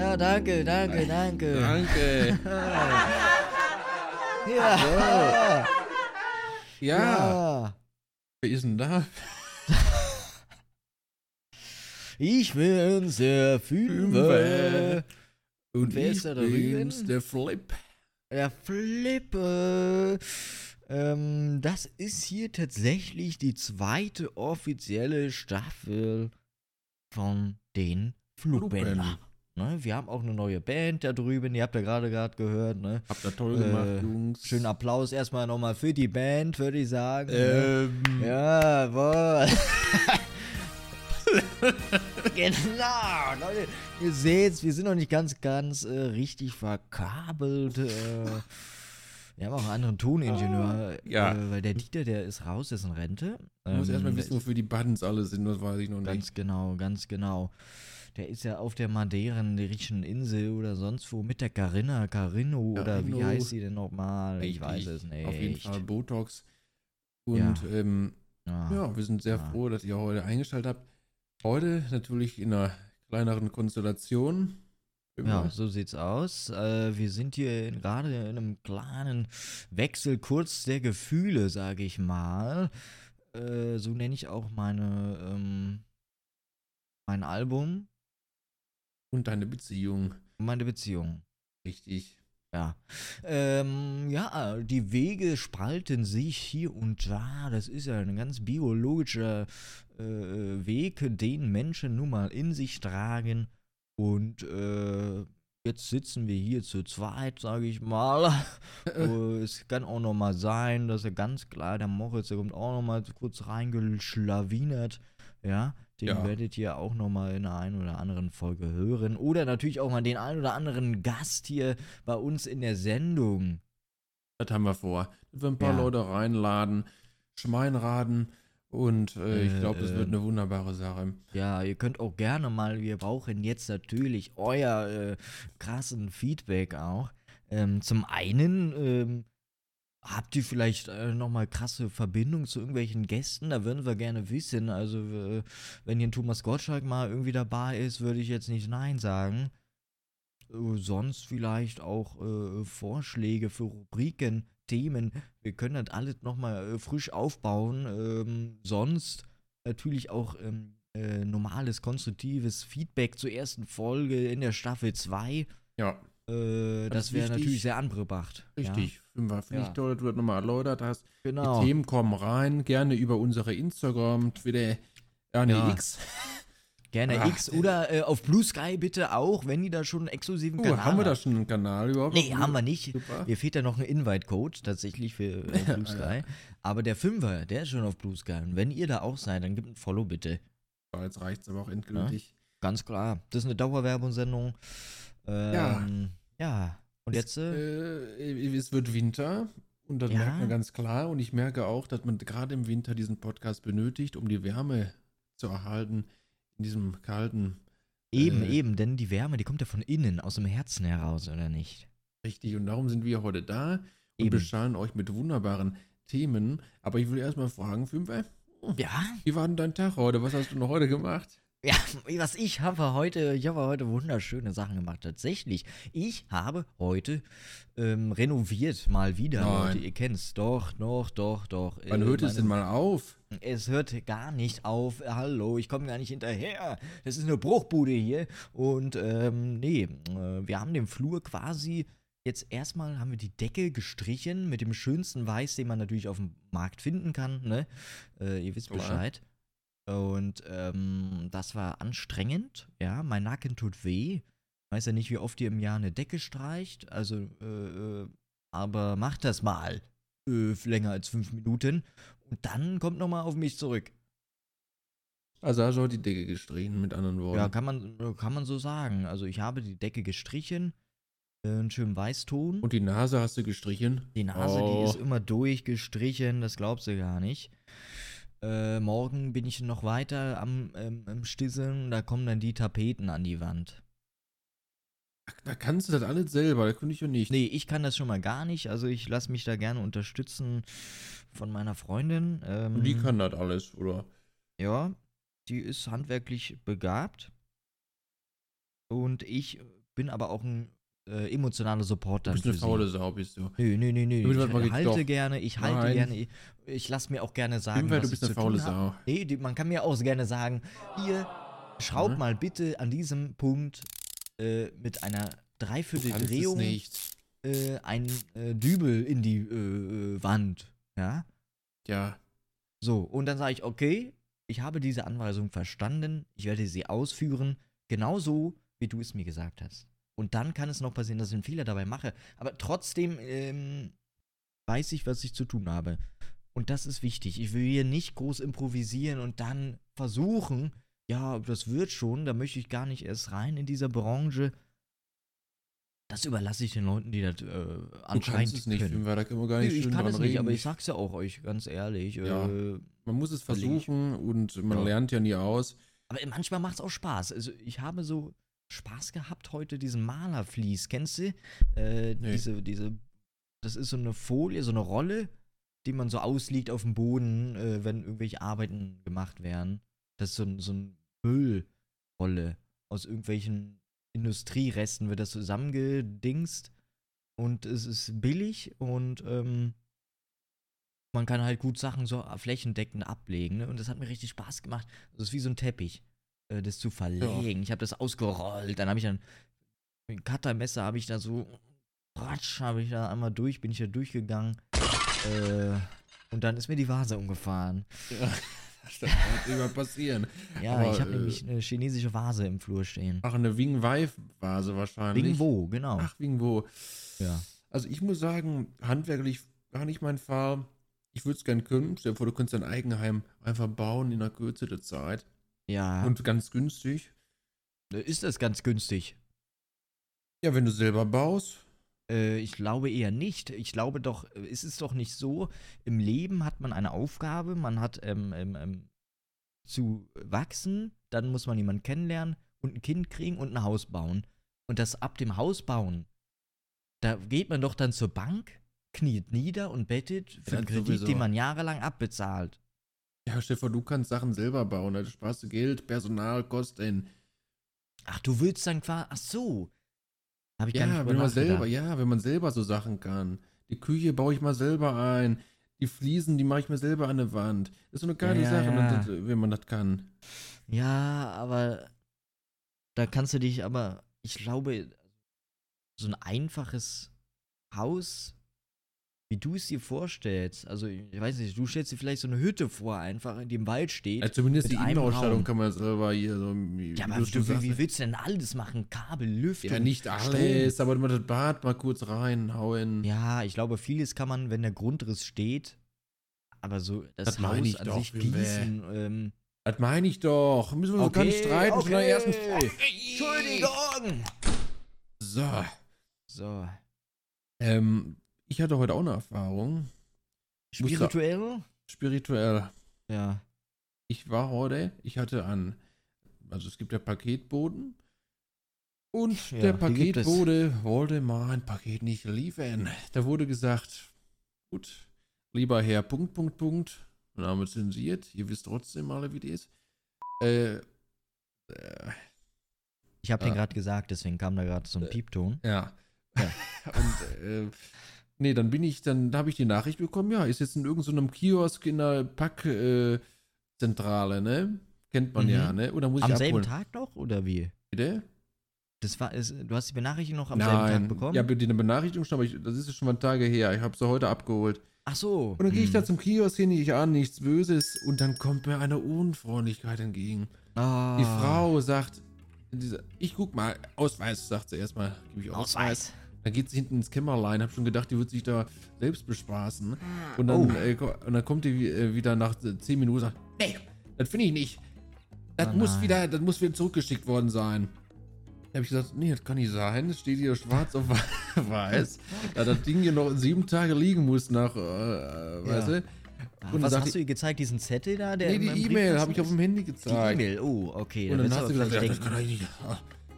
Ja, danke, danke, danke. Danke. Ja. Ja. ja. Wer ist denn da? Ich bin's, der Fünfer. Und wer ist da drüben? der Flip. Der Flippe. Ähm, das ist hier tatsächlich die zweite offizielle Staffel von den Flugbänder. Ne, wir haben auch eine neue Band da drüben, ihr habt ja gerade gerade gehört, ne? Habt ihr toll Äh, gemacht, Jungs. Schönen Applaus erstmal nochmal für die Band, würde ich sagen. ne? Ähm, Ja, boah. genau, Leute. Ihr seht's, wir sind noch nicht ganz, ganz äh, richtig verkabelt. Äh, wir haben auch einen anderen Toningenieur. Ja. Äh, weil der Dieter, der ist raus, der ist in Rente. ich muss Ähm, erstmal der wissen, wofür die Buttons alle sind, das weiß ich noch nicht. Ganz genau, ganz genau. Der ist ja auf der maderenischen Insel oder sonst wo mit der Carina, Carino oder wie heißt sie denn nochmal? Ich weiß es nicht. Auf jeden Fall Botox. Und ähm, Ja. ja, wir sind sehr Ja. froh, dass ihr heute eingeschaltet habt. Heute natürlich in einer kleineren Konstellation. Ja, so sieht's aus. Äh, wir sind hier gerade in einem kleinen Wechsel kurz der Gefühle, sage ich mal. Äh, so nenne ich auch meine ähm, mein Album Und deine Beziehung. und meine Beziehung. Richtig. Ja. Ähm, ja, die Wege spalten sich hier und da. Das ist ja ein ganz biologischer äh, Weg, den Menschen nun mal in sich tragen. Und äh, jetzt sitzen wir hier zu zweit, sage ich mal. Äh, es kann auch noch mal sein, dass er ganz klar, der Moritz, der kommt auch noch mal kurz reingeschlawinert. Ja, den Ja. werdet ihr auch noch mal in der einen oder anderen Folge hören. Oder natürlich auch mal den einen oder anderen Gast hier bei uns in der Sendung. Das haben wir vor. Wir ein paar Ja. Leute reinladen, Schmeinraden und äh, ich Äh, glaube, das wird ähm. eine wunderbare Sache. Ja, ihr könnt auch gerne mal, wir brauchen jetzt natürlich euer äh, krassen Feedback auch. Ähm, zum einen ähm, habt ihr vielleicht äh, nochmal krasse Verbindungen zu irgendwelchen Gästen, da würden wir gerne wissen. Also äh, wenn hier ein Thomas Gottschalk mal irgendwie dabei ist, würde ich jetzt nicht Nein sagen. Äh, sonst vielleicht auch äh, Vorschläge für Rubriken, Themen. Wir können das alles nochmal äh, frisch aufbauen. Ähm, sonst natürlich auch ähm, äh, normales, konstruktives Feedback zur ersten Folge in der Staffel 2. Ja, Äh, Das wäre natürlich sehr angebracht. richtig. Finde Ja. ich toll, das nochmal erläutert hast. Ja, genau. Die Themen kommen rein, gerne über unsere Instagram, Twitter, ja, nee, Ja. X. Gerne Ach, X oder äh, auf Blue Sky bitte auch, wenn die da schon einen exklusiven Oh, Kanal haben wir da schon einen Kanal überhaupt? Nee, haben wir nicht. Super. Mir fehlt ja noch ein Invite-Code tatsächlich für äh, Blue Sky. Aber der Fünfer, der ist schon auf Blue Sky. Und wenn ihr da auch seid, dann gebt ein Follow bitte. Ja, Jetzt reicht es aber auch endgültig. Ganz klar. Das ist eine Dauerwerbungssendung. Ähm, ja. Und jetzt? Äh, Äh, es wird Winter und das Ja. merkt man ganz klar. Und ich merke auch, dass man gerade im Winter diesen Podcast benötigt, um die Wärme zu erhalten in diesem kalten. eben, äh, eben, denn die Wärme, die kommt ja von innen, aus dem Herzen heraus, oder nicht? Richtig. Und darum sind wir heute da und Eben. beschallen euch mit wunderbaren Themen. Aber ich will erstmal fragen, Fünfer, Ja, wie war denn dein Tag heute? Was hast du noch heute gemacht? Ja, was ich habe heute, ich habe heute wunderschöne Sachen gemacht. Tatsächlich. Ich habe heute ähm, renoviert mal wieder, Nein. Leute. Ihr kennt's. Doch, doch, doch, doch. Wann Äh, hört es denn mal auf? Es hört gar nicht auf. Hallo, ich komme gar nicht hinterher. Das ist eine Bruchbude hier. Und ähm, nee, äh, wir haben den Flur quasi. Jetzt erstmal haben wir die Decke gestrichen mit dem schönsten Weiß, den man natürlich auf dem Markt finden kann. Ne? Äh, ihr wisst. Bescheid. Und ähm, das war anstrengend. Ja, mein Nacken tut weh. Weiß ja nicht, wie oft ihr im Jahr eine Decke streicht. Also, äh, äh, aber macht das mal. Äh, länger als fünf Minuten. Und dann kommt nochmal auf mich zurück. Also hast du heute die Decke gestrichen, mit anderen Worten. Ja, kann man, kann man so sagen. Also ich habe die Decke gestrichen, äh, einen schönen Weißton. Und die Nase hast du gestrichen? die Nase, Oh. die ist immer durchgestrichen, das glaubst du gar nicht. Äh, morgen bin ich noch weiter am, ähm, am Stisseln, da kommen dann die Tapeten an die Wand. Da kannst du das alles selber, da könnte ich ja nicht. Nee, ich kann das schon mal gar nicht, also ich lasse mich da gerne unterstützen von meiner Freundin. Ähm, Und die kann das alles, oder? Ja, die ist handwerklich begabt. Und ich bin aber auch ein äh, emotionaler Support Du dann bist eine für faule sie. Sau, bist du. Nö, nö, nö, nö. Du bist Ich mal halte doch. gerne, ich halte Nein. gerne. Ich, ich lasse mir auch gerne sagen, was du bist eine faule. Sau. Nee, die, man kann mir auch gerne sagen, hier, schraub Mhm. mal bitte an diesem Punkt äh, mit einer Du Dreivierteldrehung äh, ein äh, Dübel in die äh, äh, Wand. Ja? Ja, So, und dann sage ich, okay, ich habe diese Anweisung verstanden, ich werde sie ausführen, genauso wie du es mir gesagt hast. Und dann kann es noch passieren, dass ich einen Fehler dabei mache. Aber trotzdem ähm, weiß ich, was ich zu tun habe. Und das ist wichtig. Ich will hier nicht groß improvisieren und dann versuchen, ja, das wird schon, da möchte ich gar nicht erst rein in dieser Branche. Das überlasse ich den Leuten, die das äh, du anscheinend kannst es nicht, können. können wir gar nicht ich schön kann es nicht, reden. aber ich sag's ja auch euch ganz ehrlich. Ja. Äh, man muss es ich. versuchen und man Ja. lernt ja nie aus. Aber manchmal macht es auch Spaß. Also ich habe so Spaß gehabt heute, diesen Malerflies. Kennst du? Äh, Nee. Diese, diese, das ist so eine Folie, so eine Rolle, die man so ausliegt auf dem Boden, äh, wenn irgendwelche Arbeiten gemacht werden. Das ist so, so eine Müllrolle. Aus irgendwelchen Industrieresten wird das zusammengedingst. Und es ist billig und ähm, man kann halt gut Sachen so flächendeckend ablegen. Ne? Und das hat mir richtig Spaß gemacht. Das ist wie so ein Teppich, äh, das zu verlegen. Ich habe das ausgerollt. Dann habe ich dann mit dem Cuttermesser habe ich da so ratsch, habe ich da einmal durch, bin ich da durchgegangen. Äh, und dann ist mir die Vase umgefahren. Ja, das kann immer passieren. Ja, Aber, ich habe äh, nämlich eine chinesische Vase im Flur stehen. Ach, eine Wing Wei-Vase wahrscheinlich. Wegen wo, genau. Ach, Wing wo. Ja. Also ich muss sagen, handwerklich gar nicht mein Fall. Ich würde es gern können. Stell dir vor, du könntest dein Eigenheim einfach bauen in einer Kürze der Zeit. Ja. Und ganz günstig. ist das ganz günstig? Ja, wenn du selber baust. Äh, ich glaube eher nicht. Ich glaube doch, äh, es ist doch nicht so, im Leben hat man eine Aufgabe, man hat ähm, ähm, ähm, zu wachsen, dann muss man jemanden kennenlernen und ein Kind kriegen und ein Haus bauen. Und das ab dem Haus bauen, da geht man doch dann zur Bank, kniet nieder und bettet für Ja, einen Kredit, sowieso. den man jahrelang abbezahlt. Ja, Stefan, du kannst Sachen selber bauen. Da sparst du Geld, Personal, Kosten. Ach, du willst dann quasi, ach so. Habe ich gar nicht Ja, wenn man selber, ja, wenn man selber so Sachen kann. Die Küche baue ich mal selber ein. Die Fliesen, die mache ich mir selber an der Wand. Das ist so eine geile Ja, Sache, ja. das, wenn man das kann. Ja, aber da kannst du dich aber, ich glaube, so ein einfaches Haus, wie du es dir vorstellst, also ich weiß nicht, du stellst dir vielleicht so eine Hütte vor, einfach, die im Wald steht. Ja, zumindest die Innenausstattung kann man selber hier so. Wie, ja, aber du wie, wie willst du denn alles machen? Kabel, Lüftung. Ja, nicht alles, aber mal das Bad mal kurz reinhauen. Ja, ich glaube, vieles kann man, wenn der Grundriss steht, aber so das, Das meine Haus ich an doch, sich gießen, ähm, Das meine ich doch. Müssen wir uns gar nicht Okay, streiten von der okay. ersten Entschuldigung! So. So, Ähm, ich hatte heute auch eine Erfahrung. Spirituell? Spirituell. Ja. Ich war heute, ich hatte an, also es gibt ja Paketboten. Und Ja, der. Paketbote wollte mein Paket nicht liefern. Da wurde gesagt, gut, lieber Herr, Punkt, Punkt, Punkt, Name zensiert, ihr wisst trotzdem alle, wie die ist. Äh, äh, Ich habe den Ah. gerade gesagt, deswegen kam da gerade so ein Äh, Piepton. ja. Ja. Und, äh, nee, dann bin ich, dann habe ich die Nachricht bekommen, ja, ist jetzt in irgendeinem Kiosk in der Packzentrale, äh, ne? Kennt man Mhm. ja, ne? Oder muss Am ich selben abholen? Tag noch oder wie? Bitte? Das war, ist, du hast die Benachrichtigung noch am selben Tag bekommen? Ja, die eine Benachrichtigung schon, aber ich, das ist schon mal Tage her. Ich habe sie heute abgeholt. Ach so. Und dann gehe ich hm. da zum Kiosk hin, ich ahne nichts Böses und dann kommt mir eine Unfreundlichkeit entgegen. Ah, Die Frau sagt, ich guck mal, Ausweis, sagt sie erstmal, gebe ich Ausweis. Ausweis. Dann geht sie hinten ins Kämmerlein, hab schon gedacht, die wird sich da selbst bespaßen. Und dann, Oh. äh, und dann kommt die äh, wieder nach äh, 10 Minuten und sagt, nee, das finde ich nicht. Das Oh muss wieder, das muss wieder zurückgeschickt worden sein. Da habe ich gesagt, nee, das kann nicht sein. Das steht hier schwarz auf weiß. da das Ding hier noch sieben Tage liegen muss nach, äh, äh, weißt du? Ah, Und Was hast du ihr gezeigt, diesen Zettel da? Der Nee, die E-Mail habe ich auf dem Handy Die gezeigt. E-Mail, oh, okay. Und dann willst hast du gesagt, ja, das kann doch nicht.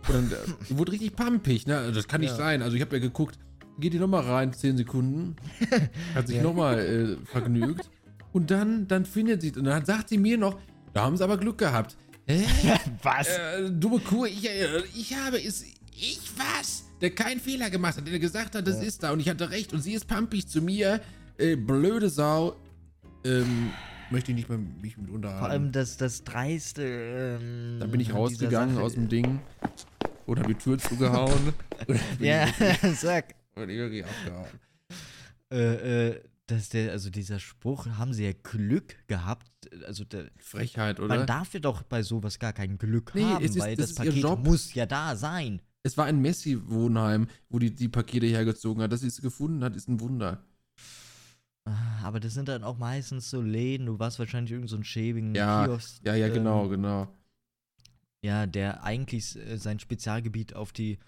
Und dann äh, wurde richtig pampig, ne? Das kann nicht Ja. sein. Also ich habe ja geguckt, geht die nochmal rein, 10 Sekunden. Hat sich Ja. nochmal äh, vergnügt. Und dann, dann findet sie, und dann sagt sie mir noch, da haben sie aber Glück gehabt. Hä? Was? Äh, dumme Kuh, ich, äh, ich habe es Ich was? Der keinen Fehler gemacht hat, der gesagt hat, das Ja. ist da und ich hatte recht und sie ist pampig zu mir. Äh, blöde Sau. Ähm, möchte ich nicht mehr mich mit unterhalten. Vor allem das, das Dreiste. Ähm, Dann bin ich rausgegangen aus dem Ding. Oder die Tür zugehauen. Oder Ja, sag. ich wirklich abgehauen. Äh, äh, dass der, also dieser Spruch, haben sie ja Glück gehabt. Also der, Frechheit, oder? man darf ja doch bei sowas gar kein Glück Nee, haben, ist- weil das das, Paket Job. muss ja da sein. Es war ein Messi-Wohnheim, wo die die Pakete hergezogen hat. Dass sie es gefunden hat, ist ein Wunder. Ah, Aber das sind dann auch meistens so Läden, du warst wahrscheinlich irgend so ein schäbigen Ja, Kiosk. Ja, ja, ähm, genau, genau. Ja, der eigentlich äh, sein Spezialgebiet auf die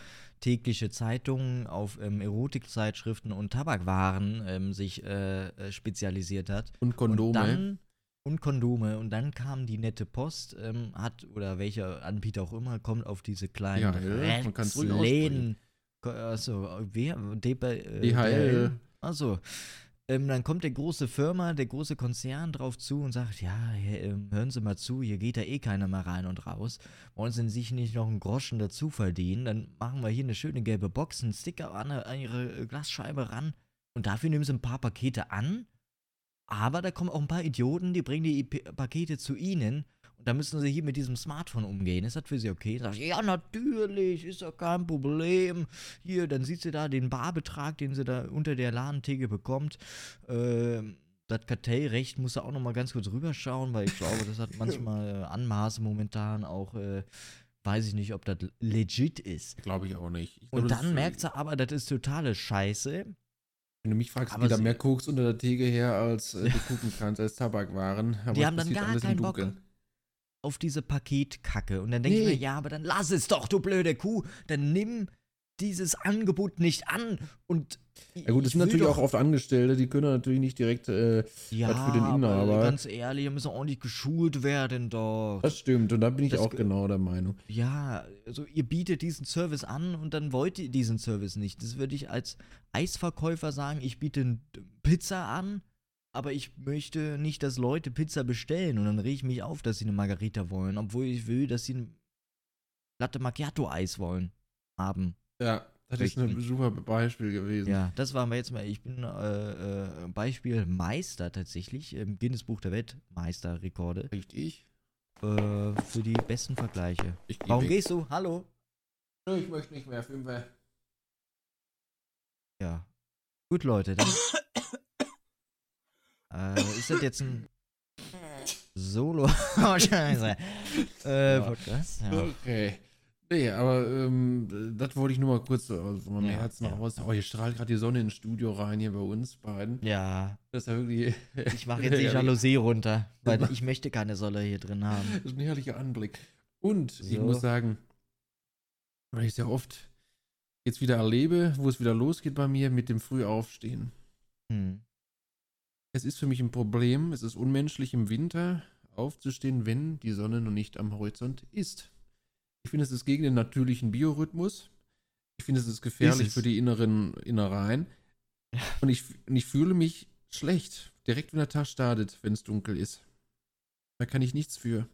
tägliche Zeitung, auf ähm, Erotikzeitschriften und Tabakwaren ähm, sich äh, äh, spezialisiert hat. Und Kondome. Und dann und Kondome. Und dann kam die nette Post, ähm, hat, oder welcher Anbieter auch immer, kommt auf diese kleinen ruhig Läden. Achso, wer? DHL. Achso. Ähm, dann kommt der große Firma, der große Konzern drauf zu und sagt, ja, hier, ähm, hören Sie mal zu, hier geht da eh keiner mehr rein und raus. Wollen Sie sich nicht noch einen Groschen dazu verdienen? Dann machen wir hier eine schöne gelbe Box, einen Sticker an, an Ihre äh, Glasscheibe ran und dafür nehmen Sie ein paar Pakete an. Aber da kommen auch ein paar Idioten, die bringen die Pakete zu Ihnen da müssen Sie hier mit diesem Smartphone umgehen. Ist das für Sie okay? Sag ich, ja, natürlich, ist doch kein Problem. Hier, dann sieht sie da den Barbetrag, den sie da unter der Ladentheke bekommt. Ähm, das Kartellrecht muss da auch nochmal ganz kurz rüberschauen, weil ich glaube, das hat manchmal äh, Anmaße momentan auch, äh, weiß ich nicht, ob das legit ist. Glaube ich auch nicht. Ich Und glaub, das dann ist- merkt sie aber, das ist totale Scheiße. Wenn du mich fragst, Aber geht da sie- mehr Koks unter der Theke her, als äh, du gucken kannst, als Tabakwaren. Aber Die haben dann gar keinen Bock. Auf diese Paketkacke. Und dann denke ich Nee. mir, ja, aber dann lass es doch, du blöde Kuh. Dann nimm dieses Angebot nicht an. Und Ja gut, das ich sind natürlich auch oft Angestellte, die können natürlich nicht direkt, äh, Ja, was für den aber Inhaber. ganz ehrlich, müssen ordentlich geschult werden doch. das stimmt. Und da bin ich Das auch ge- genau der Meinung. Ja, also ihr bietet diesen Service an und dann wollt ihr diesen Service nicht. Das würde ich als Eisverkäufer sagen, ich biete Pizza an, aber ich möchte nicht, dass Leute Pizza bestellen und dann rege ich mich auf, dass sie eine Margarita wollen, obwohl ich will, dass sie ein Latte Macchiato Eis wollen haben. Ja, das ist ein super Beispiel gewesen. Ja, das waren wir jetzt mal. Ich bin äh, äh, Beispiel Meister tatsächlich im Guinness Buch der Welt Meisterrekorde Richtig. äh, für die besten Vergleiche. Ich geh Warum weg. gehst du? Hallo. Nö, Ich möchte nicht mehr. Fünfer. Ja. Gut, Leute, dann. äh, ist das jetzt ein Solo? oh, Scheiße. Äh, Ja. Podcast? Ja. Okay. Nee, aber ähm, das wollte ich nur mal kurz so aus meinem Ja, Herzen ja. raus. Oh, hier strahlt gerade die Sonne ins Studio rein, hier bei uns beiden. ja, Das ist ja wirklich. ich mache jetzt die Ja, Jalousie runter, weil ich möchte keine Solle hier drin haben. Das ist ein herrlicher Anblick. Und ich So. muss sagen, weil ich sehr oft jetzt wieder erlebe, wo es wieder losgeht bei mir mit dem Frühaufstehen. Hm. Es ist für mich ein Problem, es ist unmenschlich im Winter aufzustehen, wenn die Sonne noch nicht am Horizont ist. Ich finde, es ist gegen den natürlichen Biorhythmus. Ich finde, es ist gefährlich Ist für die inneren Innereien. Und ich, und ich fühle mich schlecht, direkt wenn der Tag startet, wenn es dunkel ist. Da kann ich nichts für.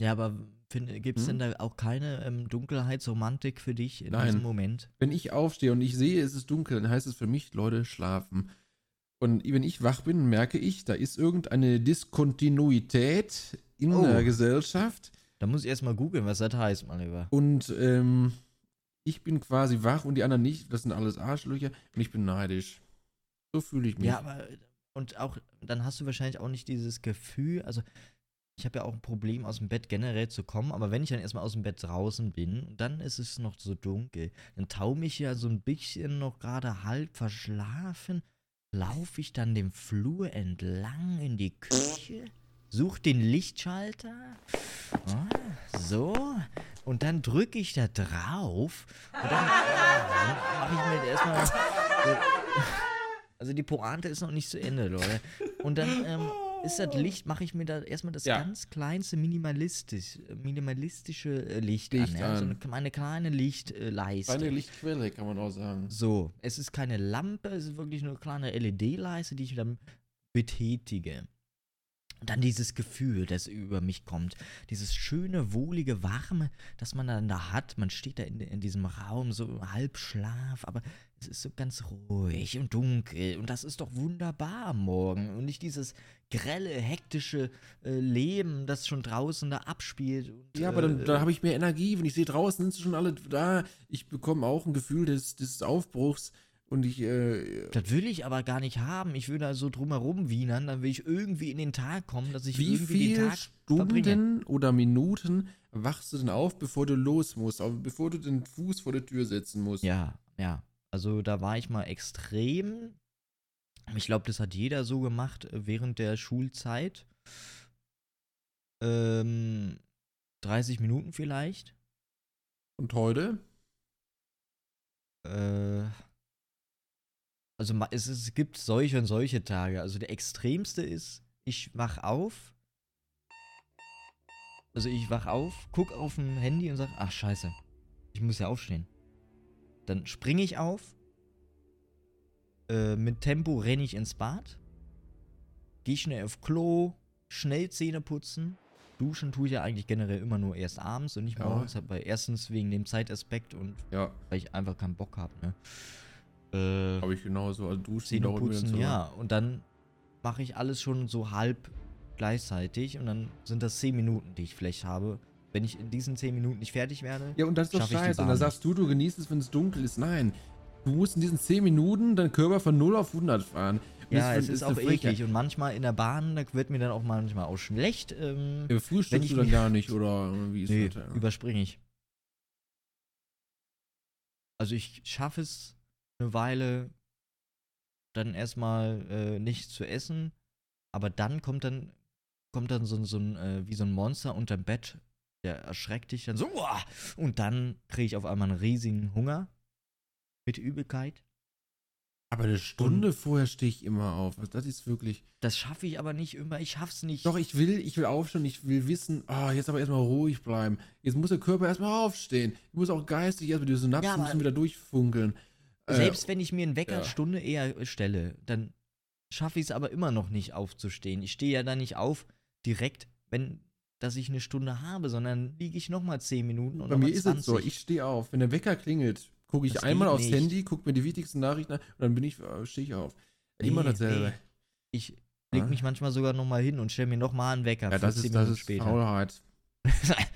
Ja, aber gibt es Hm? denn da auch keine ähm, Dunkelheitsromantik für dich in Nein. diesem Moment? Wenn ich aufstehe und ich sehe, es ist dunkel, dann heißt es für mich, Leute, schlafen. Und wenn ich wach bin, merke ich, da ist irgendeine Diskontinuität in Oh. der Gesellschaft. Da muss ich erstmal googeln, was das heißt, mein Lieber. Und ähm, ich bin quasi wach und die anderen nicht. Das sind alles Arschlöcher und ich bin neidisch. So fühle ich mich. Ja, aber und auch, dann hast du wahrscheinlich auch nicht dieses Gefühl, also ich habe ja auch ein Problem, aus dem Bett generell zu kommen, aber wenn ich dann erstmal aus dem Bett draußen bin dann ist es noch so dunkel, dann taume ich ja so ein bisschen noch gerade halb verschlafen, laufe ich dann den Flur entlang in die Küche, suche den Lichtschalter, ah, so, und dann drücke ich da drauf und dann mache ich mir erstmal. Also die Pointe ist noch nicht zu Ende, Leute. Und dann ähm, ist das Licht, mache ich mir da erstmal das Ja. ganz kleinste minimalistisch, minimalistische äh, Licht, Licht an. Ja? So eine, meine kleine Lichtleiste. Eine Lichtquelle, kann man auch sagen. So, es ist keine Lampe, es ist wirklich nur eine kleine LED-Leiste, die ich dann betätige. Und dann dieses Gefühl, das über mich kommt. Dieses schöne, wohlige, warme, das man dann da hat. Man steht da in, in diesem Raum, so im Halbschlaf, aber es ist so ganz ruhig und dunkel. Und das ist doch wunderbar am Morgen. Und nicht dieses grelle, hektische äh, Leben, das schon draußen da abspielt. Und, Ja, aber dann, äh, da habe ich mehr Energie. Wenn ich sehe, draußen sind sie schon alle da. Ich bekomme auch ein Gefühl des, des Aufbruchs. Und ich, äh, Das will ich aber gar nicht haben. Ich will da so drumherum wienern, dann will ich irgendwie in den Tag kommen, dass ich wie irgendwie den viele Tag verbringe. Stunden oder Minuten wachst du denn auf, bevor du los musst? Bevor du den Fuß vor der Tür setzen musst? Ja, ja. Also da war ich mal extrem. Ich glaube, das hat jeder so gemacht äh, während der Schulzeit. Ähm, 30 Minuten vielleicht. Und heute? Äh, also es, es gibt solche und solche Tage. Also der extremste ist, ich wach auf. Also ich wach auf, guck auf dem Handy und sag, ach scheiße, ich muss ja aufstehen. Dann springe ich auf. Äh, mit Tempo renne ich ins Bad. Geh schnell auf Klo, schnell Zähne putzen. Duschen tue ich ja eigentlich generell immer nur erst abends und nicht Ja. morgens. Weil erstens wegen dem Zeitaspekt und Ja, weil ich einfach keinen Bock habe, ne? Äh, habe ich genauso. Also duschen, Zähne putzen, so. ja. Und dann mache ich alles schon so halb gleichzeitig und dann sind das 10 Minuten, die ich vielleicht habe. Wenn ich in diesen 10 Minuten nicht fertig werde, Ja, und das ist doch scheiße. Und da sagst du, du genießt es, wenn es dunkel ist. Nein. Du musst in diesen 10 Minuten deinen Körper von 0 auf 100 fahren. Und ja, es ist auch eine Frechheit. eklig. Und manchmal in der Bahn, da wird mir dann auch manchmal auch schlecht. Ähm, Ja, frühstückst du dann gar nicht, oder wie ist nee, das? Ja. überspringe ich. Also ich schaffe es eine Weile, dann erstmal äh, nichts zu essen, aber dann kommt dann kommt dann so, ein- so ein äh, wie so ein Monster unterm Bett, der erschreckt dich dann so uah, und dann kriege ich auf einmal einen riesigen Hunger mit Übelkeit. Aber eine Stunde vorher stehe ich immer auf. Also Das ist wirklich. Das schaffe ich aber nicht immer. Ich schaff's nicht. Doch, ich will, ich will aufstehen, ich will wissen, ah, jetzt aber erstmal ruhig bleiben. Jetzt muss der Körper erstmal aufstehen. Ich muss auch geistig erstmal die Synapsen Ja, müssen wieder durchfunkeln. Äh, Selbst wenn ich mir einen Wecker ja. Stunde eher stelle, dann schaffe ich es aber immer noch nicht aufzustehen. Ich stehe ja dann nicht auf direkt, wenn dass ich eine Stunde habe, sondern liege ich noch mal 10 Minuten und Bei mir mal ist 20. es so, ich stehe auf. Wenn der Wecker klingelt, gucke ich Das einmal aufs nicht. Handy, gucke mir die wichtigsten Nachrichten an und dann bin ich, äh, stehe ich auf. Immer Nee, dasselbe. nee. Ich leg Ah. mich manchmal sogar noch mal hin und stelle mir noch mal einen Wecker. Ja, das 15 ist, das Minuten ist später. Faulheit.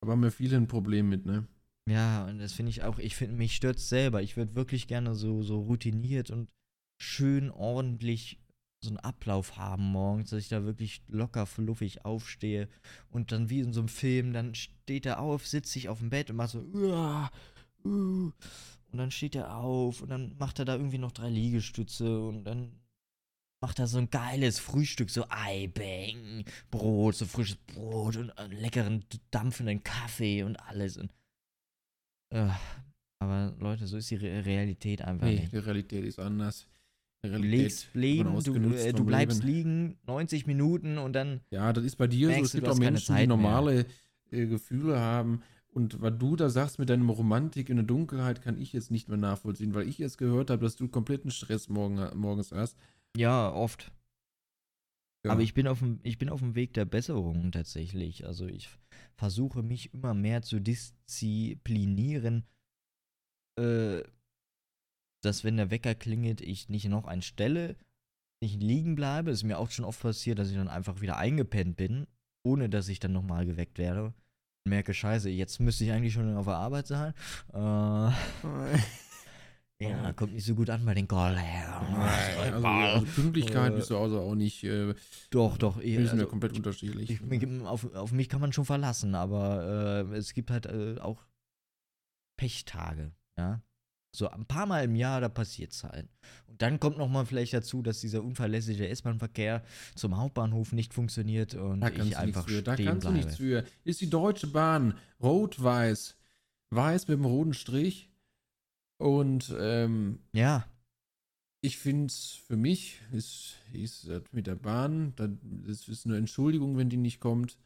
Aber haben wir viele ein Problem mit, ne? Ja, und das finde ich auch, ich finde, mich stört selber. Ich würde wirklich gerne so, so routiniert und schön ordentlich so einen Ablauf haben morgens, dass ich da wirklich locker fluffig aufstehe und dann wie in so einem Film, dann steht er auf, sitzt sich auf dem Bett und macht so, uah, uh, und dann steht er auf und dann macht er da irgendwie noch drei Liegestütze und dann macht er so ein geiles Frühstück, so Eibeng, Brot, so frisches Brot und einen leckeren, dampfenden Kaffee und alles und äh, aber Leute, so ist die Re Realität einfach Nee, nicht. die Realität ist anders. Legst leben, du, äh, du bleibst Leben. liegen, 90 Minuten und dann, Ja, das ist bei dir so. Es gibt auch Menschen, die normale äh, Gefühle haben. Und was du da sagst mit deinem Romantik in der Dunkelheit, kann ich jetzt nicht mehr nachvollziehen, weil ich jetzt gehört habe, dass du kompletten Stress morgen, morgens hast. ja, oft. Ja. Aber ich bin, auf dem, ich bin auf dem Weg der Besserung tatsächlich. Also ich versuche mich immer mehr zu disziplinieren, äh, dass wenn der Wecker klingelt, ich nicht noch einen stelle, nicht liegen bleibe. Es ist mir auch schon oft passiert, dass ich dann einfach wieder eingepennt bin, ohne dass ich dann nochmal geweckt werde. Und merke, scheiße, jetzt müsste ich eigentlich schon auf der Arbeit sein. Äh, ja, kommt nicht so gut an bei den Kollegen. also, also Pünktlichkeit Äh, bist du also auch nicht, äh, Doch, doch. eh, wir sind ja also, komplett unterschiedlich. ich, mich, auf, auf mich kann man schon verlassen, aber äh, es gibt halt äh, auch Pechtage, ja. So ein paar Mal im Jahr, da passiert's halt. Und dann kommt noch mal vielleicht dazu, dass dieser unverlässliche S-Bahn-Verkehr zum Hauptbahnhof nicht funktioniert und da kannst ich du einfach nichts für. Da stehen kannst du bleibe. nichts für. Ist die Deutsche Bahn rot-weiß. Weiß mit dem roten Strich. Und ähm, Ja, ich finde es für mich, ist, ist das mit der Bahn, das ist eine Entschuldigung, wenn die nicht kommt.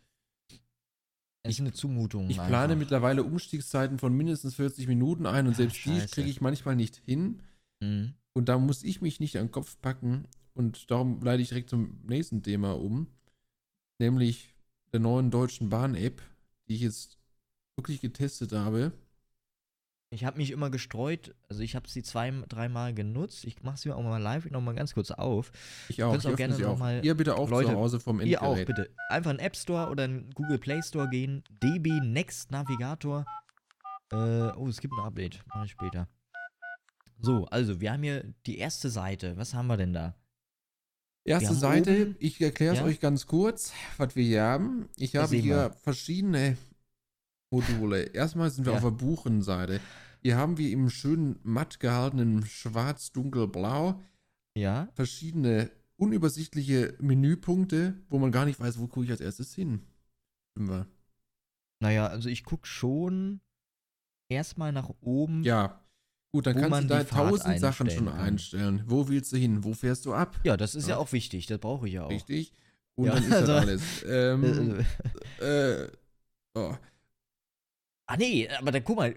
Es ist eine Zumutung. Ich plane einfach. mittlerweile Umstiegszeiten von mindestens 40 Minuten ein und Ah, selbst die scheiße. kriege ich manchmal nicht hin. Mhm. Und da muss ich mich nicht an den Kopf packen und darum leite ich direkt zum nächsten Thema um, nämlich der neuen Deutschen Bahn-App, die ich jetzt wirklich getestet habe. Ich habe mich immer gestreut, also ich habe sie zwei, dreimal genutzt. Ich mache sie auch mal live noch mal ganz kurz auf. Ich auch. Könnt's auch ich gerne öffne sie noch auch. mal- Ihr bitte auch Leute, zu Hause vom Ihr auch, bitte. Einfach in den App Store oder in Google Play Store gehen. DB Next Navigator. Äh, oh, es gibt ein Update. Mache ich später. So, also, wir haben hier die erste Seite. Was haben wir denn da? Erste Seite, oben- ich erkläre es Ja? euch ganz kurz, was wir hier haben. Ich habe hier verschiedene Module. Erstmal sind wir Ja. auf der Buchenseite. Hier haben wir im schönen matt gehaltenen schwarz-dunkel-blau Ja? verschiedene unübersichtliche Menüpunkte, wo man gar nicht weiß, wo gucke ich als erstes hin. Wir. Naja, also ich gucke schon erstmal nach oben. Ja, gut, dann kannst man du da tausend Sachen schon kann. einstellen. Wo willst du hin? Wo fährst du ab? Ja, das ist ja, Ja. auch wichtig. Das brauche ich ja auch. Richtig? Und Ja, dann ist also- das alles. Ähm, Äh, äh, oh. Ah nee, aber dann guck mal,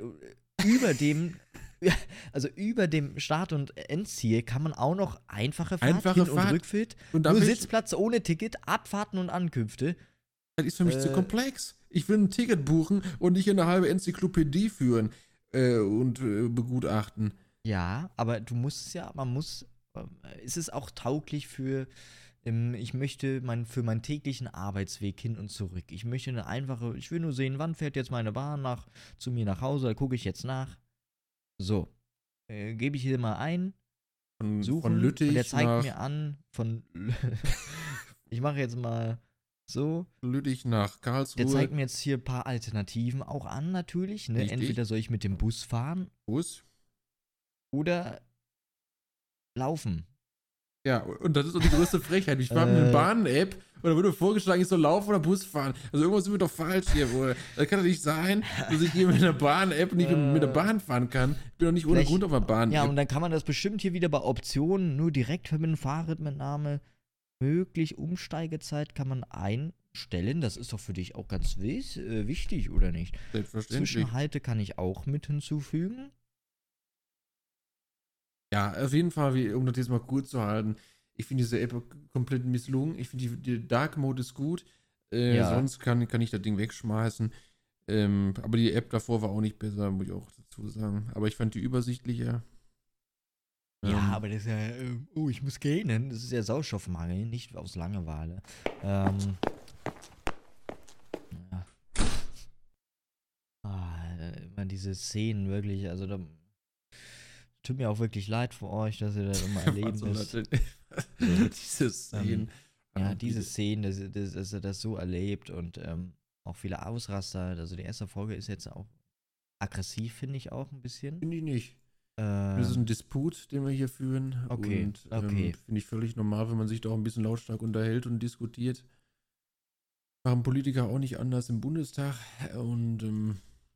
über dem, also über dem Start- und Endziel kann man auch noch einfache Fahrt, Einfache Hin- Fahrt. und Rückfahrt, Und nur Sitzplatz ohne Ticket, Abfahrten und Ankünfte. Das ist für mich zu Äh, komplex. Ich will ein Ticket buchen und nicht eine halbe Enzyklopädie führen äh, und äh, begutachten. Ja, aber du musst es ja, man muss, ähm, ist es auch tauglich für, ich möchte mein, für meinen täglichen Arbeitsweg hin und zurück. Ich möchte eine einfache, ich will nur sehen, wann fährt jetzt meine Bahn nach, zu mir nach Hause, da gucke ich jetzt nach. So, äh, gebe ich hier mal ein, Von, suchen von Lüttich und der zeigt mir an von ich mache jetzt mal so Lüttich nach Karlsruhe. der zeigt mir jetzt hier ein paar Alternativen auch an natürlich ne? Richtig. entweder soll ich mit dem Bus fahren Bus. oder laufen Ja, und das ist doch die größte Frechheit. Ich fahre mit Äh. einer Bahn-App und da mir vorgeschlagen, ich soll laufen oder Bus fahren. Also irgendwas ist mir doch falsch hier. Bruder. Das kann doch nicht sein, dass ich hier mit einer Bahn-App nicht Äh. mit der Bahn fahren kann. Ich bin doch nicht ohne Vielleicht- Grund auf der Bahn. ja und dann kann man das bestimmt hier wieder bei Optionen nur direkt verbinden Fahrradmitnahme möglich Umsteigezeit kann man einstellen das ist doch für dich auch ganz äh, wichtig oder nicht Selbstverständlich. Zwischenhalte kann ich auch mit hinzufügen Ja, auf jeden Fall, wie, um das jetzt mal kurz zu halten. Ich finde diese App komplett misslungen. Ich finde, die, die Dark Mode ist gut. Äh, Ja. Sonst kann, kann ich das Ding wegschmeißen. Ähm, aber die App davor war auch nicht besser, muss ich auch dazu sagen. Aber ich fand die übersichtlicher. Ja, Ähm, aber das ist ja, äh, oh, ich muss gähnen. Das ist ja Sauerstoffmangel, nicht aus Langeweile. Ähm. Ja. Ah, immer diese Szenen wirklich, also da. Tut mir auch wirklich leid für euch, dass ihr das immer erleben soll das müsst. denn? Diese Szenen. Ja, Ähm, diese Szenen, dass, dass, dass er das so erlebt und ähm, auch viele Ausraster. Also die erste Folge ist jetzt auch aggressiv, finde ich auch ein bisschen. Finde ich nicht. Ähm, Das ist ein Disput, den wir hier führen. Okay, Und okay. ähm, finde ich völlig normal, wenn man sich da auch ein bisschen lautstark unterhält und diskutiert. Machen Politiker auch nicht anders im Bundestag. Und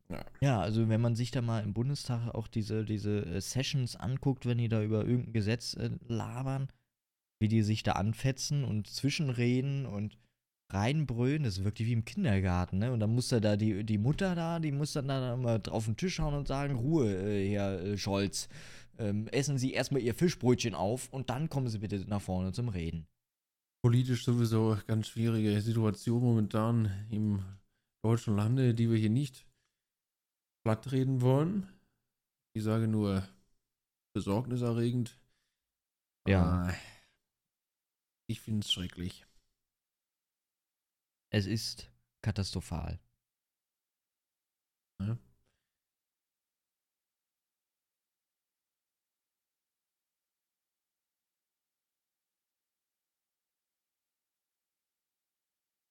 ähm, Ja, also wenn man sich da mal im Bundestag auch diese, diese äh, Sessions anguckt, wenn die da über irgendein Gesetz äh, labern, wie die sich da anfetzen und zwischenreden und reinbrüllen, das ist wirklich wie im Kindergarten, ne? Und dann muss da da die, die Mutter da, die muss dann da mal auf den Tisch hauen und sagen, Ruhe, äh, Herr äh, Scholz, ähm, essen Sie erstmal Ihr Fischbrötchen auf und dann kommen Sie bitte nach vorne zum Reden. politisch sowieso ganz schwierige Situation momentan im deutschen Lande, die wir hier nicht plattreden wollen. Ich sage nur besorgniserregend. Ja. Ich finde es schrecklich. Es ist katastrophal. Ja.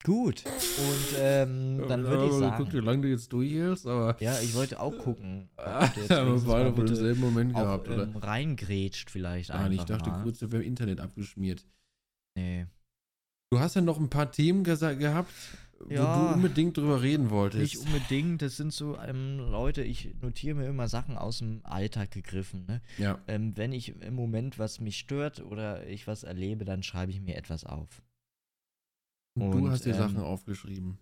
Gut. Und ähm, dann würde ich Guck, sagen. wie lange du jetzt durchhältst, aber. Ja, ich wollte auch gucken. Ah, haben wir wenigstens beide bitte demselben Moment auch, gehabt, oder? ähm, reingrätscht vielleicht Nein, ich dachte mal. kurz, wir im Internet abgeschmiert. Nee. Du hast ja noch ein paar Themen gesa- gehabt, wo Ja. du unbedingt drüber reden wolltest. Nicht unbedingt, das sind so ähm, Leute, ich notiere mir immer Sachen aus dem Alltag gegriffen. Ne? ja, Ähm, wenn ich im Moment was mich stört oder ich was erlebe, dann schreibe ich mir etwas auf. Und du hast dir ähm, Sachen aufgeschrieben.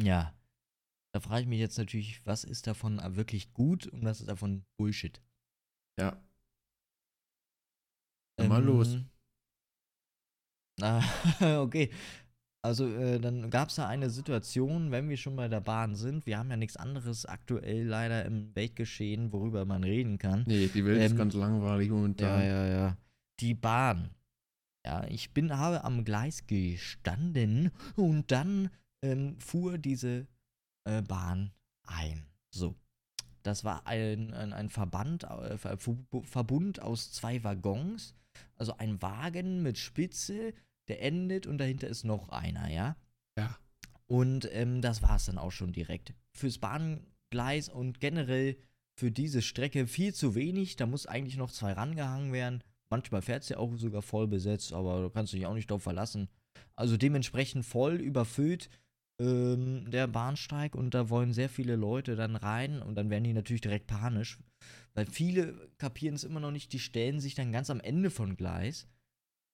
Ja. Da frage ich mich jetzt natürlich, was ist davon wirklich gut und was ist davon Bullshit? Ja. Dann mal los. Ah, okay. Also äh, dann gab es da eine Situation, wenn wir schon bei der Bahn sind. Wir haben ja nichts anderes aktuell leider im Weltgeschehen, worüber man reden kann. Nee, die Welt ist Ähm, ganz langweilig Ja, momentan. ja, ja. Die Bahn. Ja, ich bin, habe am Gleis gestanden und dann ähm, fuhr diese äh, Bahn ein. So. Das war ein, ein, ein Verband, äh, Verbund aus zwei Waggons. Also ein Wagen mit Spitze, der endet und dahinter ist noch einer, ja? Ja. Und ähm, das war es dann auch schon direkt. Fürs Bahngleis und generell für diese Strecke viel zu wenig. Da muss eigentlich noch zwei rangehangen werden. Manchmal fährt es ja auch sogar voll besetzt, aber da kannst du dich auch nicht drauf verlassen. Also dementsprechend voll überfüllt ähm, der Bahnsteig und da wollen sehr viele Leute dann rein und dann werden die natürlich direkt panisch. Weil viele kapieren es immer noch nicht, die stellen sich dann ganz am Ende von Gleis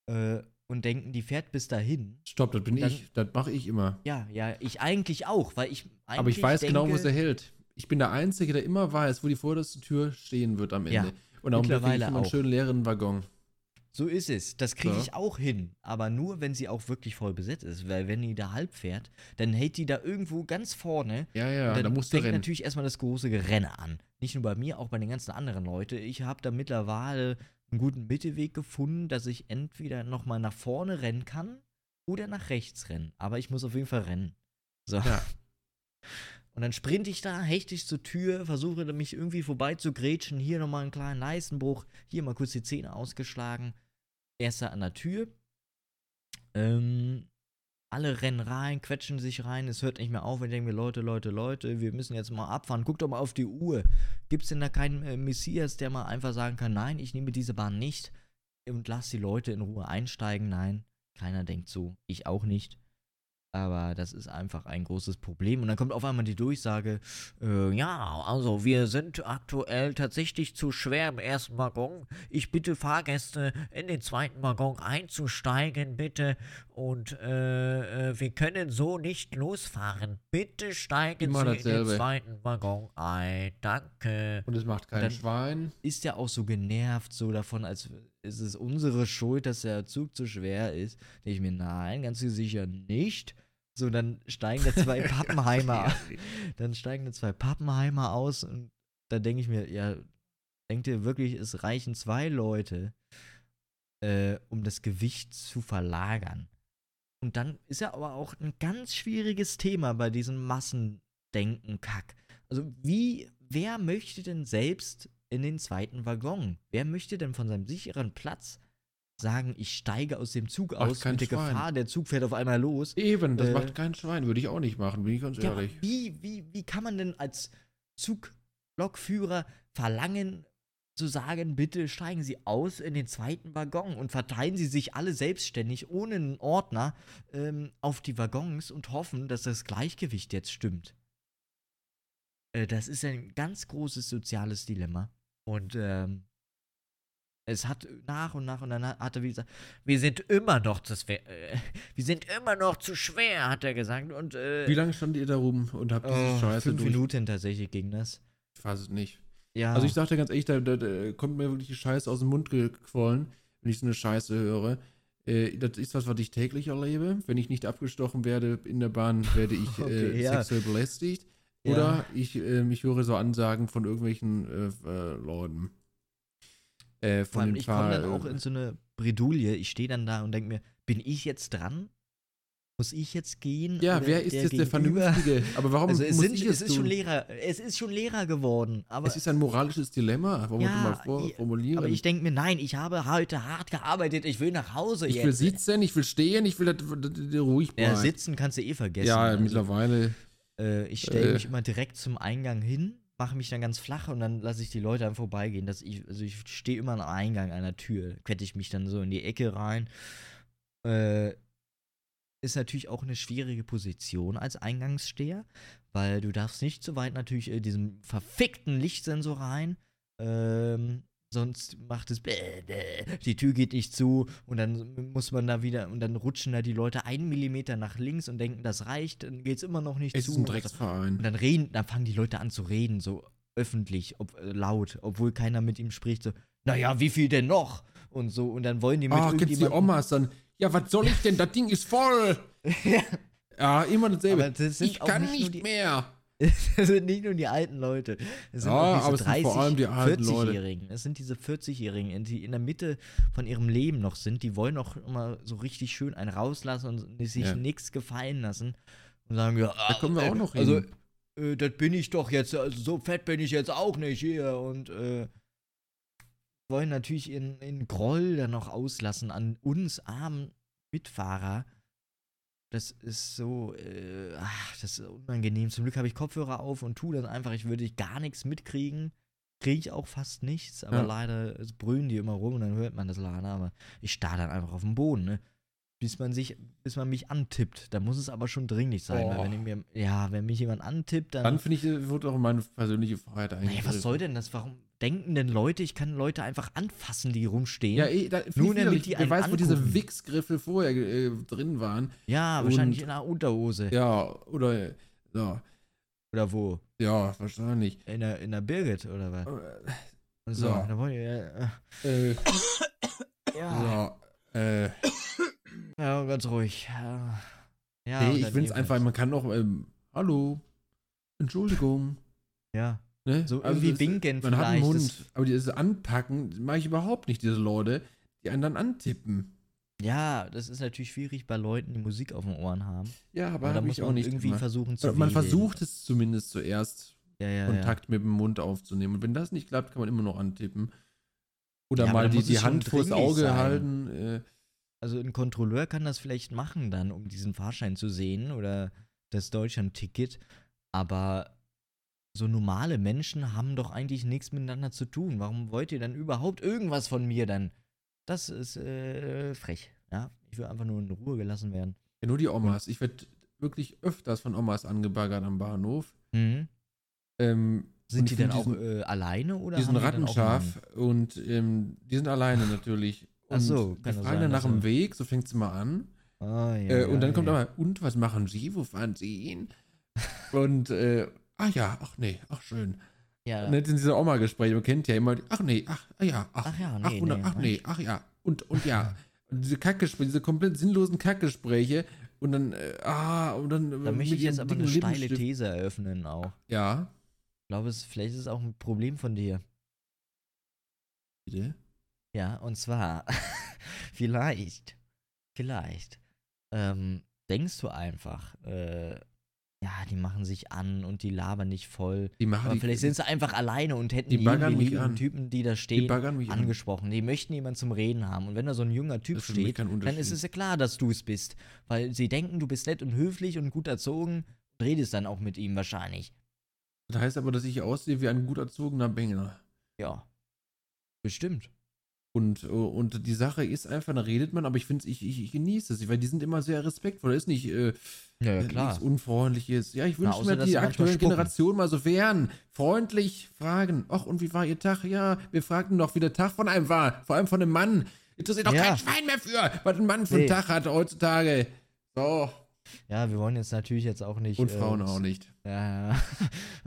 äh, und denken, die fährt bis dahin. Stopp, das bin dann- ich. Das mache ich immer. Ja, ja, ich eigentlich auch, weil ich eigentlich Aber ich weiß genau, wo denke, sie hält. Ich bin der Einzige, der immer weiß, wo die vorderste Tür stehen wird am Ende. Ja, Und ich mittlerweile einen auch. schönen leeren Waggon. So ist es. Das kriege Ja. ich auch hin. Aber nur, wenn sie auch wirklich voll besetzt ist. Weil wenn die da halb fährt, dann hält die da irgendwo ganz vorne. Ja, ja, dann da musst du fängt rennen. natürlich erstmal das große Gerenne an. Nicht nur bei mir, auch bei den ganzen anderen Leuten. Ich habe da mittlerweile einen guten Mittelweg gefunden, dass ich entweder nochmal nach vorne rennen kann oder nach rechts rennen. Aber ich muss auf jeden Fall rennen. So. Ja. Und dann sprinte ich da, hechte ich zur Tür, versuche mich irgendwie vorbei zu grätschen. Hier nochmal einen kleinen Leistenbruch, hier mal kurz die Zähne ausgeschlagen. Erster an der Tür. Ähm, alle rennen rein, quetschen sich rein, es hört nicht mehr auf. Ich denke mir, Leute, Leute, Leute, wir müssen jetzt mal abfahren. Guckt doch mal auf die Uhr. Gibt es denn da keinen äh, Messias, der mal einfach sagen kann, nein, ich nehme diese Bahn nicht und lass die Leute in Ruhe einsteigen? Nein, keiner denkt so. Ich auch nicht. Aber das ist einfach ein großes Problem. Und dann kommt auf einmal die Durchsage, äh, ja, also wir sind aktuell tatsächlich zu schwer im ersten Waggon. Ich bitte Fahrgäste in den zweiten Waggon einzusteigen, bitte. Und äh, äh, wir können so nicht losfahren. Bitte steigen Immer Sie in den dasselbe. zweiten Waggon ein. Danke Und es macht kein Schwein. ist ja auch so genervt so davon, als ist es unsere Schuld, dass der Zug zu schwer ist. Denke ich mir, nein, ganz sicher nicht. So, dann steigen da zwei Pappenheimer, dann steigen da zwei Pappenheimer aus und da denke ich mir, ja, denkt ihr wirklich, es reichen zwei Leute, äh, um das Gewicht zu verlagern? Und dann ist ja aber auch ein ganz schwieriges Thema bei diesem Massendenken-Kack. Also, wie, wer möchte denn selbst in den zweiten Waggon? Wer möchte denn von seinem sicheren Platz sagen, ich steige aus dem Zug Macht aus mit der Schwein. Gefahr, der Zug fährt auf einmal los? Eben, das Äh, macht kein Schwein. Würde ich auch nicht machen, bin ich ganz Ja, ehrlich. wie, wie, wie kann man denn als Zuglokführer verlangen, zu sagen, bitte steigen Sie aus in den zweiten Waggon und verteilen Sie sich alle selbstständig ohne einen Ordner ähm, auf die Waggons und hoffen, dass das Gleichgewicht jetzt stimmt. Äh, das ist ein ganz großes soziales Dilemma. Und ähm, es hat nach und nach und dann hat er wie gesagt, wir sind immer noch zu schwer, äh, wir sind immer noch zu schwer, hat er gesagt. Und äh, Wie lange stand ihr da rum und habt diese Oh, Scheiße fünf durch? Minuten tatsächlich ging das. Ich weiß es nicht. Ja. Also ich sag dir ganz ehrlich, da, da, da kommt mir wirklich die Scheiße aus dem Mund gequollen, wenn ich so eine Scheiße höre. Äh, das ist was, was ich täglich erlebe. Wenn ich nicht abgestochen werde in der Bahn, werde ich äh, Okay, ja. sexuell belästigt. Ja. Oder ich, äh, ich höre so Ansagen von irgendwelchen äh, äh, Leuten. Äh, Vor von allem, den ich komme dann auch in so eine Bredouille. Ich stehe dann da und denke mir, bin ich jetzt dran? Muss ich jetzt gehen? Ja, wer ist jetzt der Gegenüber? Vernünftige? Aber warum Also es, muss sind, ich es es ist schon? Lehrer, es ist schon Lehrer geworden, aber, Es ist ein moralisches Dilemma. Wollen wir Ja, das mal vor ich- formulieren? aber ich denke mir, nein, ich habe heute hart gearbeitet, ich will nach Hause Ich jetzt. will sitzen, ich will stehen, ich will das, das, das, ruhig ja, bleiben. sitzen kannst du eh vergessen. ja, also, mittlerweile. Äh, ich stelle Äh. mich immer direkt zum Eingang hin, mache mich dann ganz flach und dann lasse ich die Leute dann vorbeigehen. Dass ich, also ich stehe immer am Eingang einer Tür, quette ich mich dann so in die Ecke rein. Äh, ist natürlich auch eine schwierige Position als Eingangssteher, weil du darfst nicht so weit natürlich äh, diesem verfickten Lichtsensor rein. Ähm, sonst macht es bläh, bläh, die Tür geht nicht zu und dann muss man da wieder und dann rutschen da die Leute einen Millimeter nach links und denken, das reicht, dann geht es immer noch nicht Es zu. ist ein. Drecksverein. Und dann reden, dann fangen die Leute an zu reden, so öffentlich, ob, äh, laut, obwohl keiner mit ihm spricht, so, naja, wie viel denn noch? Und so, und dann wollen die mit Ach, gibt's die Omas dann? Ja, was soll ich denn? Das Ding ist voll. ja. Ja, immer dasselbe. Das ich kann nicht nicht, mehr. Das sind nicht nur die alten Leute. Es sind Ja, auch diese es sind vor allem die alten Leute. 40-Jährigen. Es sind diese 40-Jährigen, die in der Mitte von ihrem Leben noch sind. Die wollen noch immer so richtig schön einen rauslassen und sich Ja. nichts gefallen lassen. Und sagen, ja, Da kommen wir äh, auch noch Also, hin. äh, das bin ich doch jetzt. Also, so fett bin ich jetzt auch nicht hier. Und äh, wollen natürlich ihren, ihren Groll dann noch auslassen an uns armen Mitfahrer. Das ist so, äh, ach, das ist unangenehm. Zum Glück habe ich Kopfhörer auf und tue dann einfach, ich würde gar nichts mitkriegen. Kriege ich auch fast nichts, aber Ja. leider es brüllen die immer rum und dann hört man das leider. Aber ich starr dann einfach auf den Boden, ne? Bis man sich, bis man mich antippt. Da muss es aber schon dringlich sein. Oh. Weil wenn ich mir, ja, wenn mich jemand antippt, dann. Dann finde ich, äh, wird auch meine persönliche Freiheit naja, eigentlich. was soll denn das? Warum denken denn Leute, ich kann Leute einfach anfassen, die rumstehen? Ja, eh, da, Nur damit die einen weiß, wo diese angucken. Wichsgriffe vorher äh, drin waren. Ja, wahrscheinlich Und- in der Unterhose. Ja, oder, ja, Oder wo? ja, wahrscheinlich. In der, in der Birgit oder was? Äh, So, so. da wollte ich, äh, Äh, ja. so, äh, ja, ganz ruhig. Ja, ja nee, und ich finde es einfach, man kann auch, ähm, hallo, Entschuldigung. Ja, Ne? so irgendwie das- winken Man hat einen vielleicht. Mund, aber dieses Anpacken mache ich überhaupt nicht, diese Leute, die einen dann antippen. ja, das ist natürlich schwierig bei Leuten, die Musik auf den Ohren haben. Ja, aber, Aber da muss ich auch man nicht irgendwie immer. versuchen zu Oder Man wählen. versucht es zumindest zuerst, ja, ja, Kontakt mit dem Mund aufzunehmen. Und wenn das nicht klappt, kann man immer noch antippen. Oder Ja, mal die, die Hand vors Auge sein. halten. Äh, Ja. Also ein Kontrolleur kann das vielleicht machen dann, um diesen Fahrschein zu sehen oder das Deutschland-Ticket. Aber so normale Menschen haben doch eigentlich nichts miteinander zu tun. Warum wollt ihr dann überhaupt irgendwas von mir dann? Das ist äh, frech. Ja, ich will einfach nur in Ruhe gelassen werden. ja, nur die Omas. Ich werde wirklich öfters von Omas angebaggert am Bahnhof. Mhm. Ähm, Sind die denn auch diesen- äh, alleine oder Die sind die rattenscharf und ähm, die sind alleine natürlich. Und Ach so, die kann fragen das sein, dann nach dass dem Weg, so fängt es immer an. Ah, ja, äh, und ja, dann kommt ja. aber, und was machen Sie? Wo fahren Sie hin? und, äh, ah ja, ach nee, ach schön. Ja, Und jetzt in dieser Oma-Gespräche, man kennt ja immer, die, ach nee, ach, ah ja, ach, Ach ja, ach, nee, wunder- nee, ach ne? nee, ach ja, und, und ja. Und diese Kackgespräche, diese komplett sinnlosen Kackgespräche und dann, äh, ah, und dann. da möchte ich jetzt aber eine steile. These eröffnen auch. Ja, Ich glaube, es, vielleicht ist es auch ein Problem von dir. bitte. Ja, und zwar, vielleicht, vielleicht, ähm, denkst du einfach, äh, ja, die machen sich an und die labern nicht voll. Die machen Aber die, vielleicht sind sie einfach alleine und hätten die an. Typen, die da die stehen, baggern mich an. angesprochen. Die möchten jemanden zum Reden haben. Und wenn da so ein junger Typ steht, dann ist es ja klar, dass du es bist. Weil sie denken, du bist nett und höflich und gut erzogen und redest dann auch mit ihm wahrscheinlich. Das heißt aber, dass ich aussehe wie ein gut erzogener Bengel. Ja. Bestimmt. Und, äh, und die Sache ist einfach, da redet man, aber ich finde, ich, ich, ich genieße es, weil die sind immer sehr respektvoll. Da ist nicht äh, Ja, äh, nichts Unfreundliches. Ja, ich wünsche mir, dass die spucken. Generationen mal so wären. Freundlich fragen. Ach, und wie war Ihr Tag? Ja, wir fragten doch, wie der Tag von einem war. Vor allem von einem Mann. Interessiert doch Ja. kein Schwein mehr für, was ein Mann für einen Nee. Tag hat heutzutage. So. Ja, wir wollen jetzt natürlich jetzt auch nicht. Und äh, Frauen auch nicht. Ja, ja.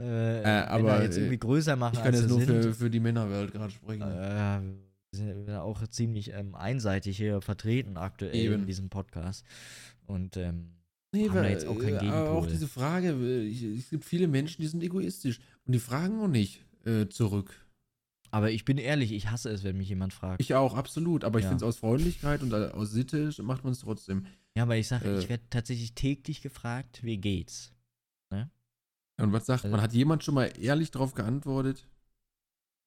äh, aber, jetzt äh, irgendwie größer machen, Ich kann jetzt nur sind. für, für die Männerwelt gerade sprechen. Äh, wir sind ja auch ziemlich ähm, einseitig hier vertreten aktuell Eben. in diesem Podcast. Und ähm, Nee, haben da weil, jetzt auch keinen äh, aber auch Gegenpol. diese Frage, es gibt viele Menschen, die sind egoistisch und die fragen auch nicht äh, zurück. aber ich bin ehrlich, ich hasse es, wenn mich jemand fragt. Ich auch, absolut. Aber ich Ja. finde es aus Freundlichkeit und äh, aus Sitte macht man es trotzdem. ja, aber ich sage, äh, ich werde tatsächlich täglich gefragt, wie geht's? Und was sagt Also- man? Hat jemand schon mal ehrlich darauf geantwortet?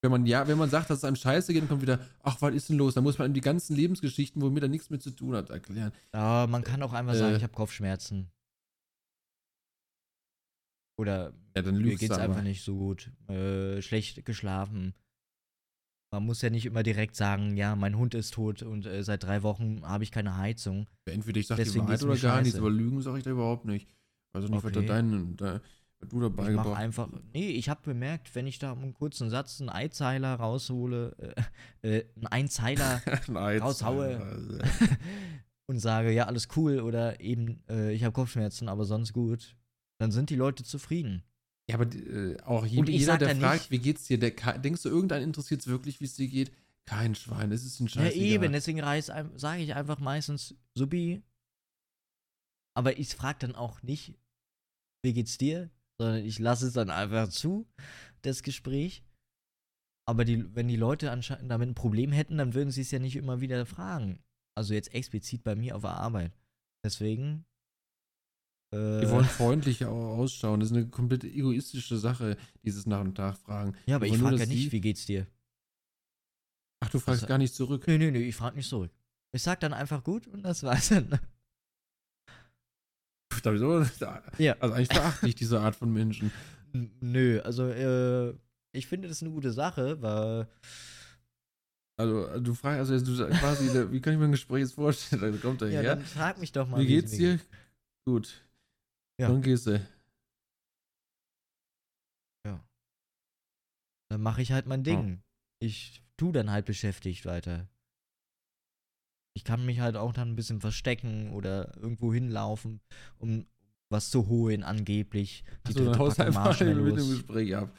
Wenn man ja, wenn man sagt, dass es einem scheiße geht, dann kommt wieder, ach, was ist denn los? Dann muss man ihm die ganzen Lebensgeschichten, womit er nichts mit zu tun hat, erklären. Ja, man kann auch einfach Äh, sagen, ich habe Kopfschmerzen. Oder Ja, dann mir geht's einfach nicht so gut. Äh, schlecht geschlafen. Man muss ja nicht immer direkt sagen, ja, mein Hund ist tot und äh, seit drei Wochen habe ich keine Heizung. Entweder ich sage die Wahrheit oder gar nichts, aber Lügen sage ich da überhaupt nicht. Also nicht, was, da Okay. dein, da, du dabei Ich mach gebracht einfach. Nee, ich habe bemerkt, wenn ich da einen kurzen Satz, einen Eizeiler raushole, äh, äh, einen Einzeiler Nein, raushaue. also, und sage, ja, alles cool oder eben, äh, ich habe Kopfschmerzen, aber sonst gut, dann sind die Leute zufrieden. Ja, aber äh, auch jeder, sag der fragt, nicht- wie geht's dir, der, denkst du, irgendeinen interessiert es wirklich, wie es dir geht? Kein Schwein, es ist ein Ja, Scheiß. eben, deswegen sage ich einfach meistens Subi. Aber ich frage dann auch nicht, wie geht's dir? Sondern ich lasse es dann einfach zu, das Gespräch. Aber die, wenn die Leute anscheinend damit ein Problem hätten, dann würden sie es ja nicht immer wieder fragen. Also jetzt explizit bei mir auf der Arbeit. Deswegen. Äh, Die wollen freundlich au- ausschauen. Das ist eine komplett egoistische Sache, dieses Nach und Tag fragen. ja, aber ich nur, frage ja nicht, wie geht's dir? Ach, du fragst Also- gar nicht zurück. Nö, nö, nö, ich frage nicht zurück. Ich sag dann einfach gut und das war's dann. Da hab ich so- Ja. Also eigentlich verachte ich diese Art von Menschen. Nö, also äh, ich finde das eine gute Sache, weil Also du fragst, also du sagst quasi, wie kann ich mir ein Gespräch jetzt vorstellen? Da kommt er ja, her. dann frag mich doch mal. Wie geht's dir? Gut. Ja. Dann gehst du. Dann mache ich halt mein Ding. Ich tu dann halt beschäftigt weiter. Ich kann mich halt auch dann ein bisschen verstecken oder irgendwo hinlaufen, um was zu holen, angeblich. Die dann dritte Packung Marshmallows. Gespräch ab.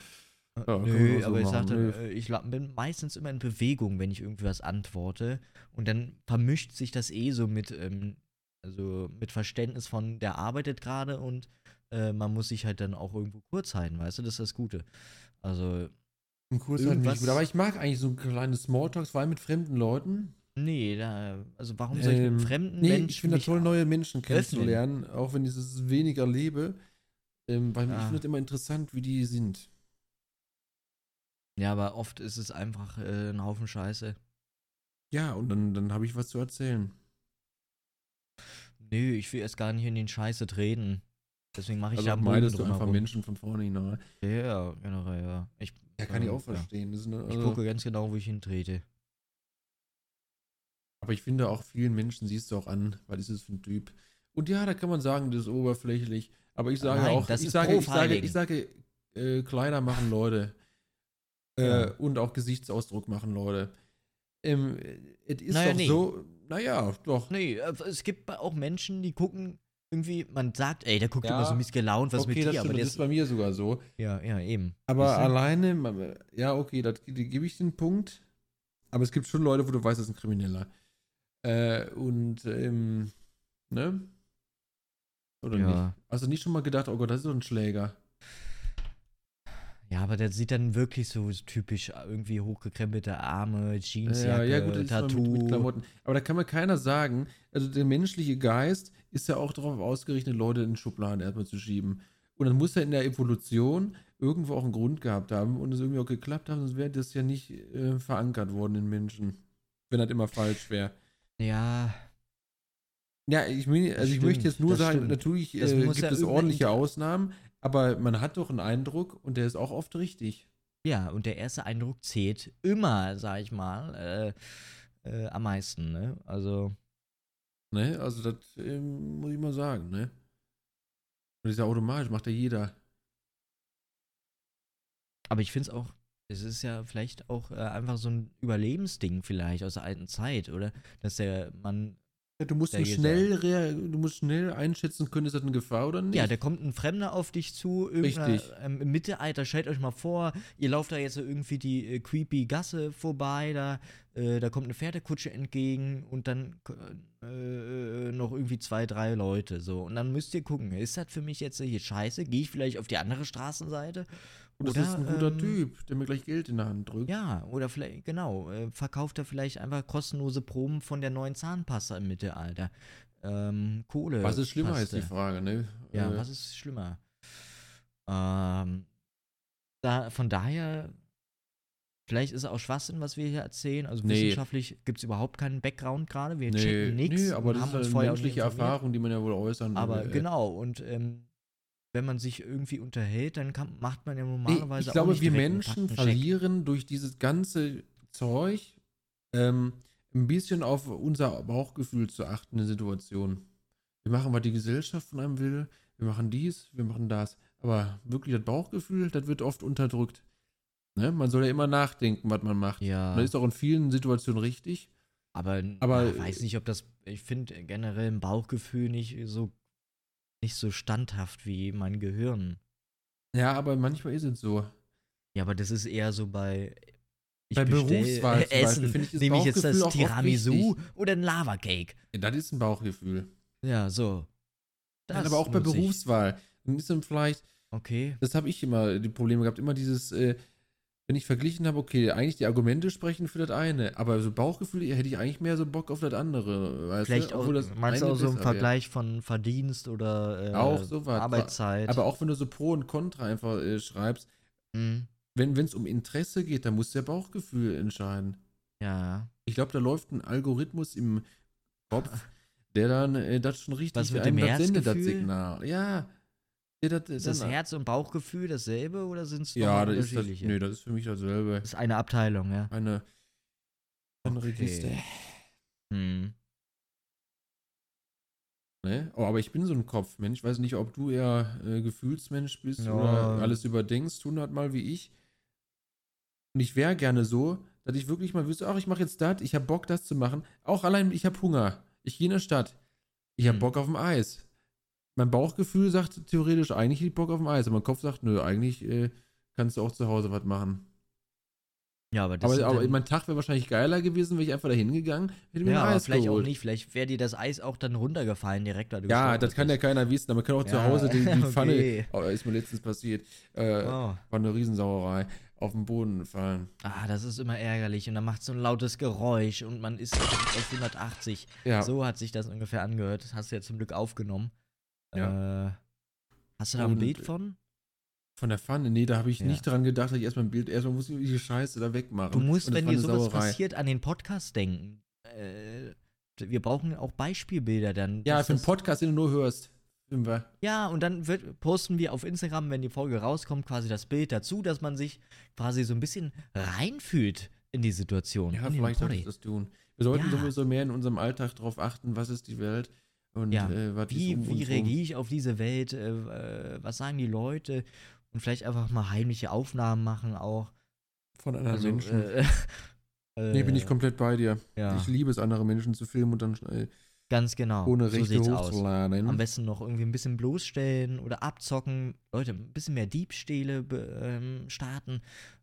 Äh, Ja, Nö, auch so aber ich sagte, äh, ich bin meistens immer in Bewegung, wenn ich irgendwas antworte. Und dann vermischt sich das eh so mit, ähm, also mit Verständnis von, der arbeitet gerade und äh, man muss sich halt dann auch irgendwo kurz halten, weißt du, das ist das Gute. Also, Ein Kurs halt nicht gut. Aber ich mag eigentlich so kleine Smalltalks, vor allem mit fremden Leuten. Nee, da, also warum soll ich mit Ähm, einem fremden nee, Menschen ich finde das toll, neue Menschen kennenzulernen, auch wenn ich es wenig erlebe. Ähm, weil ich Ah. finde es immer interessant, wie die sind. Ja, aber oft ist es einfach äh, ein Haufen Scheiße. Ja, und dann, dann habe ich was zu erzählen. Nö, ich will erst gar nicht in den Scheiße treten. Deswegen mache ich Also da meidest du einfach drumherum. Menschen von vorne hinein. Ja, generell, ja. Ich, Ja, kann ich Ja, auch ja. verstehen. Ist eine, ich also, gucke ganz genau, wo ich hintrete. Aber ich finde auch vielen Menschen siehst du auch an, ist das für ein Typ. Und ja, da kann man sagen, das ist oberflächlich. Aber ich sage Nein, auch, das ich ist sage, ich sage, ich sage, äh, Kleider machen Leute. Äh, Ja. Und auch Gesichtsausdruck machen Leute. Ähm, es ist Naja, doch nee. so, naja, doch. Nee, äh, es gibt auch Menschen, die gucken irgendwie, man sagt, ey, der guckt Ja, immer so missgelaunt, was okay, mit das, dir, aber stimmt, der das ist ist, bei mir sogar so. ja, ja, eben. Aber Siehste? alleine, ja, okay, da gebe ich den Punkt. Aber es gibt schon Leute, wo du weißt, das ist ein Krimineller. Äh, und, ähm, ne? Oder Ja. nicht? Also nicht schon mal gedacht, oh Gott, das ist doch ein Schläger. Ja, aber der sieht dann wirklich so typisch irgendwie hochgekrempelte Arme, Jeansjacke, ja, ja, gut, Tattoo. mit, mit Klamotten. Aber da kann mir keiner sagen, also der menschliche Geist ist ja auch darauf ausgerichtet, Leute in Schubladen erstmal zu schieben. Und dann muss er in der Evolution irgendwo auch einen Grund gehabt haben und es irgendwie auch geklappt haben, sonst wäre das ja nicht äh, verankert worden in Menschen. Wenn das immer falsch wäre. Ja, Ja, ich, mein, also ich möchte jetzt nur sagen, stimmt. natürlich äh, gibt ja es ordentliche Ausnahmen, aber man hat doch einen Eindruck und der ist auch oft richtig. ja, und der erste Eindruck zählt immer, sag ich mal, äh, äh, am meisten, ne? Also, Ne? Also das ähm, muss ich mal sagen, ne? Und das ist ja automatisch, macht ja jeder. aber ich finde es auch, es ist ja vielleicht auch äh, einfach so ein Überlebensding vielleicht aus der alten Zeit, oder? Dass der Mann Ja, du musst schnell, du musst schnell einschätzen können, ist das eine Gefahr oder nicht? Ja, da kommt ein Fremder auf dich zu, Richtig. ähm, im Mittelalter, stellt euch mal vor, ihr lauft da jetzt irgendwie die äh, creepy Gasse vorbei, da, äh, da kommt eine Pferdekutsche entgegen und dann äh, noch irgendwie zwei, drei Leute so. Und dann müsst ihr gucken, ist das für mich jetzt hier scheiße? Gehe ich vielleicht auf die andere Straßenseite? Und das Oder, ist ein guter ähm, Typ, der mir gleich Geld in der Hand drückt. Ja, oder vielleicht, genau, äh, verkauft er vielleicht einfach kostenlose Proben von der neuen Zahnpasta im Mittelalter. Ähm, Kohle. Was ist schlimmer, ist die. Frage, ne? Ja, Äh, was ist schlimmer? Ähm, da, von daher, vielleicht ist es auch Schwachsinn, was wir hier erzählen. Also Nee. wissenschaftlich gibt es überhaupt keinen Background gerade. Wir Nee, checken nichts. nee, aber das ist uns eine vorher menschliche. Erfahrung, die man ja wohl äußern Aber äh, genau, und ähm, wenn man sich irgendwie unterhält, dann kann, macht man ja Nee, normalerweise ich glaube, auch nicht wir Menschen verlieren durch dieses ganze Zeug ähm, ein bisschen auf unser Bauchgefühl zu achten in Situationen. Wir machen, was die Gesellschaft von einem will, wir machen dies, wir machen das. Aber wirklich das Bauchgefühl, das wird oft unterdrückt. Ne? Man soll ja immer nachdenken, was man macht. Ja. Und das ist auch in vielen Situationen richtig. Aber, Aber- aber weiß nicht, ob das. Ich finde generell ein Bauchgefühl nicht so nicht so standhaft wie mein Gehirn. Ja, aber manchmal ist es so. Ja, aber das ist eher so bei Ich Bei Berufswahl zum Beispiel Essen. finde ich das Nehme ich jetzt das Tiramisu oder ein Lava-Cake? Ja, das ist ein Bauchgefühl. Ja, so. Nein, aber auch bei ich. Berufswahl. Ist dann vielleicht, Okay. das habe ich immer die Probleme gehabt, immer dieses, äh, wenn ich verglichen habe, okay, eigentlich die Argumente sprechen für das eine, aber so Bauchgefühl hätte ich eigentlich mehr so Bock auf das andere. Weißt Vielleicht du? auch, das meinst du auch so im. Vergleich von Verdienst oder äh, Auch sowas. Arbeitszeit? Aber auch wenn du so Pro und Contra einfach äh, schreibst, Mhm. wenn es um Interesse geht, dann muss der Bauchgefühl entscheiden. Ja. Ich glaube, da läuft ein Algorithmus im Kopf, der dann äh, das schon richtig Was mit dem das sendet, das? Signal. Ja. Der, das, Ist das Herz- und Bauchgefühl dasselbe oder sind es Ja, das ist das, nee, das ist für mich dasselbe. Das ist eine Abteilung, ja. Eine, ein Okay. Register. Hm. Ne? Oh, aber ich bin so ein Kopfmensch. Ich weiß nicht, ob du eher äh, Gefühlsmensch bist Ja. oder alles überdenkst, hundertmal wie ich. Und ich wäre gerne so, dass ich wirklich mal wüsste, ach, ich mache jetzt das, ich habe Bock, das zu machen. Auch allein, ich habe Hunger. Ich gehe in der Stadt. Ich habe Hm. Bock auf dem Eis. Mein Bauchgefühl sagt theoretisch, eigentlich ich Bock auf dem Eis. Aber mein Kopf sagt, nö, eigentlich äh, kannst du auch zu Hause was machen. Ja, aber das Aber, aber mein Tag wäre wahrscheinlich geiler gewesen, wäre ich einfach da hingegangen, hätte mir ja, ein aber Eis vielleicht geholt. auch nicht. Vielleicht wäre dir das Eis auch dann runtergefallen direkt, weil du Ja, das kann ja keiner wissen, aber man kann auch zu Ja, Hause die, die Pfanne, okay. oh, ist mir letztens passiert, äh, Oh. war eine Riesensauerei, auf den Boden fallen. Ah, das ist immer ärgerlich und dann macht so ein lautes Geräusch und man ist auf 180. Ja, So hat sich das ungefähr angehört. Das hast du ja zum Glück aufgenommen. Ja. Äh, hast du da ein Und- Bild von? von der Pfanne, nee, da habe ich Ja. nicht dran gedacht, dass ich erstmal ein Bild, erstmal muss ich die Scheiße da wegmachen. Du musst, wenn dir sowas Sauerei. passiert, an den Podcast denken. Äh, wir brauchen auch Beispielbilder dann. Ja, für einen Podcast, den du nur hörst. Ja, und dann wird, posten wir auf Instagram, wenn die Folge rauskommt, quasi das Bild dazu, dass man sich quasi so ein bisschen reinfühlt in die Situation. Ja, vielleicht sollte ich das tun. Wir sollten Ja. sowieso mehr in unserem Alltag darauf achten, was ist die Welt und Ja. äh, was Wie, um wie reagiere ich auf diese Welt? Äh, äh, was sagen die Leute? Und vielleicht einfach mal heimliche Aufnahmen machen auch. von anderen Also, Menschen. äh, nee, bin ich äh, komplett bei dir. Ja, Ich liebe es, andere Menschen zu filmen und dann äh, ganz genau. ohne so Rechte aus. hochzuladen. Am besten noch irgendwie ein bisschen bloßstellen oder abzocken. Leute, ein bisschen mehr Diebstähle ähm, starten,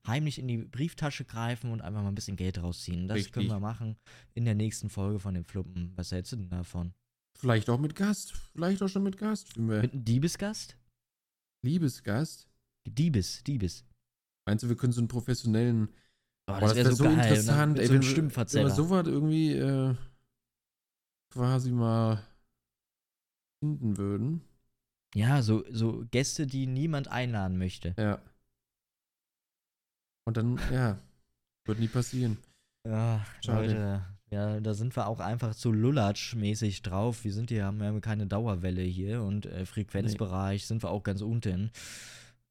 heimlich in die Brieftasche greifen und einfach mal ein bisschen Geld rausziehen. Das können Richtig. wir machen in der nächsten Folge von den Fluppen. Was hältst du denn davon? Vielleicht auch mit Gast. Vielleicht auch schon mit Gast. Mit einem Diebesgast? Liebesgast. Diebes, Diebes. Meinst du, wir können so einen professionellen. Oh, das wäre wär so, geil. Und dann interessant, mit ey, so wenn, wir, wenn wir Stimmverzerrer. sowas irgendwie äh, quasi mal finden würden. ja, so, so Gäste, die niemand einladen möchte. Ja. Und dann, ja, wird nie passieren. Ja, Schade. Leute, ja, da sind wir auch einfach zu Lulatsch-mäßig drauf. Wir sind hier, haben ja keine Dauerwelle hier und äh, Frequenzbereich sind wir auch ganz unten.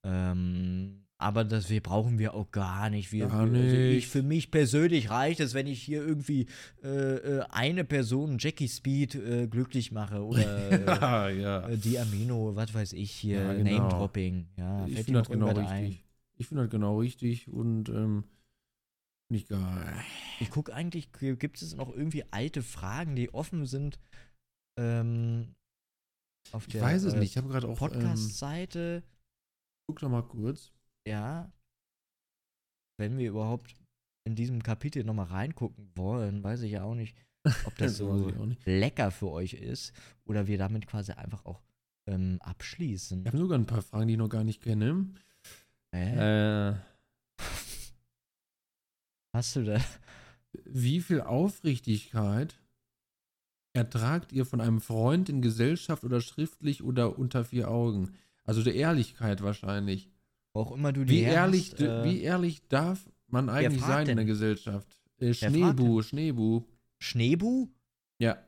Ähm, aber das wir brauchen wir auch gar nicht. Wir, Gar wir- also ich, nicht. für mich persönlich reicht es, wenn ich hier irgendwie äh, äh, eine Person, Jackie Speed, äh, glücklich mache oder äh, ja, äh, die Amino, was weiß ich hier, Ja, genau. Name-Dropping. Ja, ich finde das genau irgendwas ein? richtig. Ich finde das genau richtig und ähm, nicht geil. Ich gucke eigentlich, gibt es noch irgendwie alte Fragen, die offen sind ähm, auf Ich der weiß es äh, nicht. Ich habe gerade auch. Ähm, Podcast-Seite? guck doch mal kurz. ja. Wenn wir überhaupt in diesem Kapitel nochmal reingucken wollen, weiß ich ja auch nicht, ob das so ich lecker für euch ist oder wir damit quasi einfach auch ähm, abschließen. Wir haben sogar ein paar Fragen, die ich noch gar nicht kenne. Hä? Äh, Hast du da? wie viel Aufrichtigkeit ertragt ihr von einem Freund in Gesellschaft oder schriftlich oder unter vier Augen? Also der Ehrlichkeit wahrscheinlich. Wo auch immer du die Wie ehrlich, hast, äh, wie ehrlich darf man eigentlich sein in denn? der Gesellschaft? Äh, Schneebu, Schneebu. Schneebu? Ja,